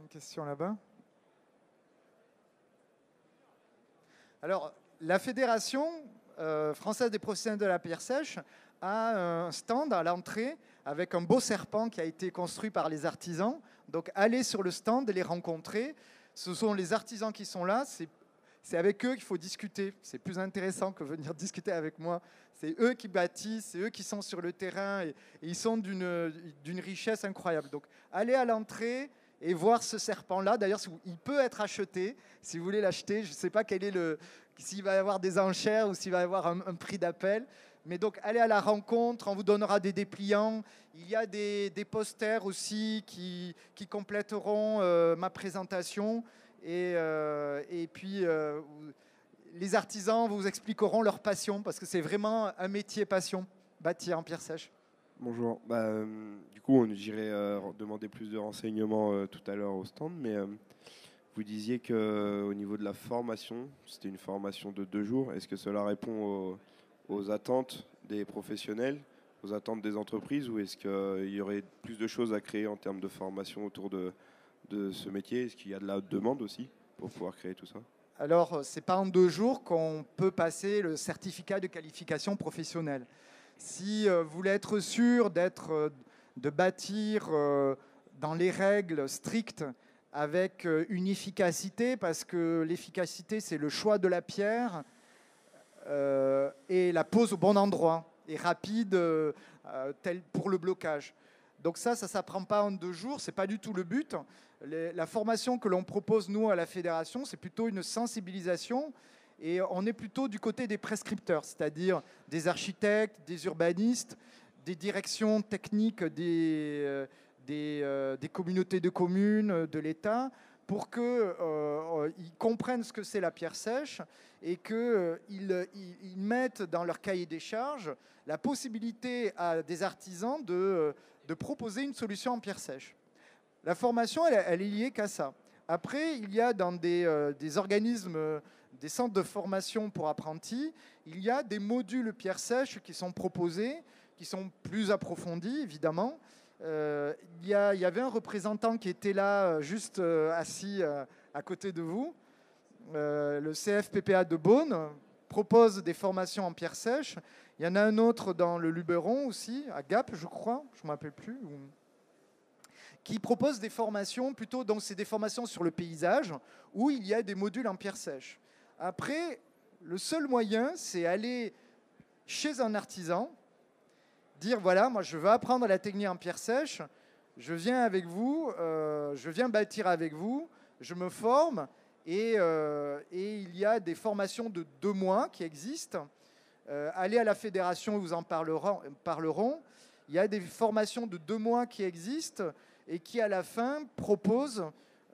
question là-bas? Alors, la Fédération euh, française des professionnels de la pierre sèche a un stand à l'entrée avec un beau serpent qui a été construit par les artisans. Donc, allez sur le stand et les rencontrer. Ce sont les artisans qui sont là. C'est avec eux qu'il faut discuter. C'est plus intéressant que venir *laughs* discuter avec moi. C'est eux qui bâtissent, c'est eux qui sont sur le terrain et, et ils sont d'une richesse incroyable. Donc, allez à l'entrée, et voir ce serpent-là. D'ailleurs, il peut être acheté. Si vous voulez l'acheter, je ne sais pas quel est le, s'il va y avoir des enchères ou s'il va y avoir un, prix d'appel. Mais donc, allez à la rencontre, on vous donnera des dépliants. Il y a des, posters aussi qui, qui compléteront euh, ma présentation. Et, euh, et puis, euh, les artisans vous expliqueront leur passion, parce que c'est vraiment un métier passion, bâtir en pierre sèche. Bonjour. Bah, euh, du coup, on irait euh, demander plus de renseignements euh, tout à l'heure au stand, mais vous disiez qu'au niveau de la formation, c'était une formation de deux jours. Est-ce que cela répond aux, attentes des professionnels, aux attentes des entreprises, ou est-ce qu'il y aurait plus de choses à créer en termes de formation autour de, de ce métier? Est-ce qu'il y a de la demande aussi pour pouvoir créer tout ça? Alors, ce n'est pas en deux jours qu'on peut passer le certificat de qualification professionnelle si euh, vous voulez être sûr d'être, euh, de bâtir euh, dans les règles strictes avec une efficacité, parce que l'efficacité, c'est le choix de la pierre et la pose au bon endroit et rapide pour le blocage. Donc ça, ça ne s'apprend pas en deux jours, ce n'est pas du tout le but. la formation que l'on propose, nous, à la fédération, c'est plutôt une sensibilisation et on est plutôt du côté des prescripteurs, c'est-à-dire des architectes, des urbanistes, des directions techniques des, euh, euh, des, communautés de communes, de l'État, pour qu'ils euh, comprennent ce que c'est la pierre sèche et qu'ils ils mettent dans leur cahier des charges la possibilité à des artisans de, de proposer une solution en pierre sèche. La formation, elle, elle est liée qu'à ça. Après, il y a dans des, des organismes des centres de formation pour apprentis, il y a des modules pierre sèche qui sont proposés, qui sont plus approfondis, évidemment. Euh, il, y avait un représentant qui était là, euh, juste euh, assis à côté de vous. le CFPPA de Beaune propose des formations en pierre sèche. Il y en a un autre dans le Luberon aussi, à Gap, je crois, je ne me rappelle plus, qui propose des formations plutôt, donc c'est des formations sur le paysage, où il y a des modules en pierre sèche. Après, le seul moyen, c'est aller chez un artisan, dire voilà, moi je veux apprendre la technique en pierre sèche, je viens avec vous, euh, je viens bâtir avec vous, je me forme, et, euh, il y a des formations de deux mois qui existent. Euh, allez à la fédération, vous en parleront, parleront. Il y a des formations de deux mois qui existent et qui, à la fin, proposent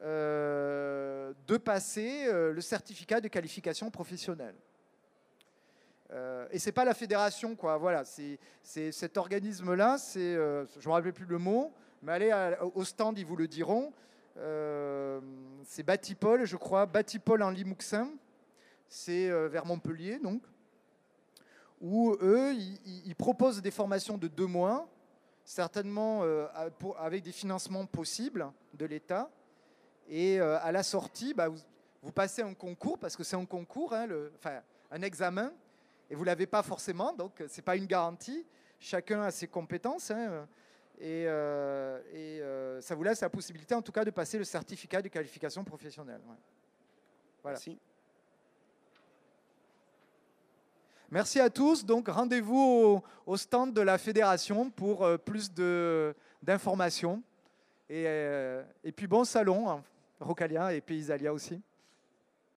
euh, de passer euh, le certificat de qualification professionnelle. Euh, et c'est pas la fédération, quoi. Voilà, c'est cet organisme-là. C'est, je ne me rappelle plus le mot, mais allez au stand, ils vous le diront. c'est Batipol, je crois, Batipol en Limouxin. C'est vers Montpellier, donc. Où eux, ils, proposent des formations de deux mois, certainement avec des financements possibles de l'État. Et euh, à la sortie, bah, vous, passez un concours, parce que c'est un concours, hein, enfin, un examen, et vous ne l'avez pas forcément, donc ce n'est pas une garantie. Chacun a ses compétences. Hein, et, euh, et euh, ça vous laisse la possibilité, en tout cas, de passer le certificat de qualification professionnelle. Voilà. Merci. Merci à tous. Donc, rendez-vous au, stand de la fédération pour plus d'informations. Et, et, puis, bon salon. Rocalia et Paysalia aussi.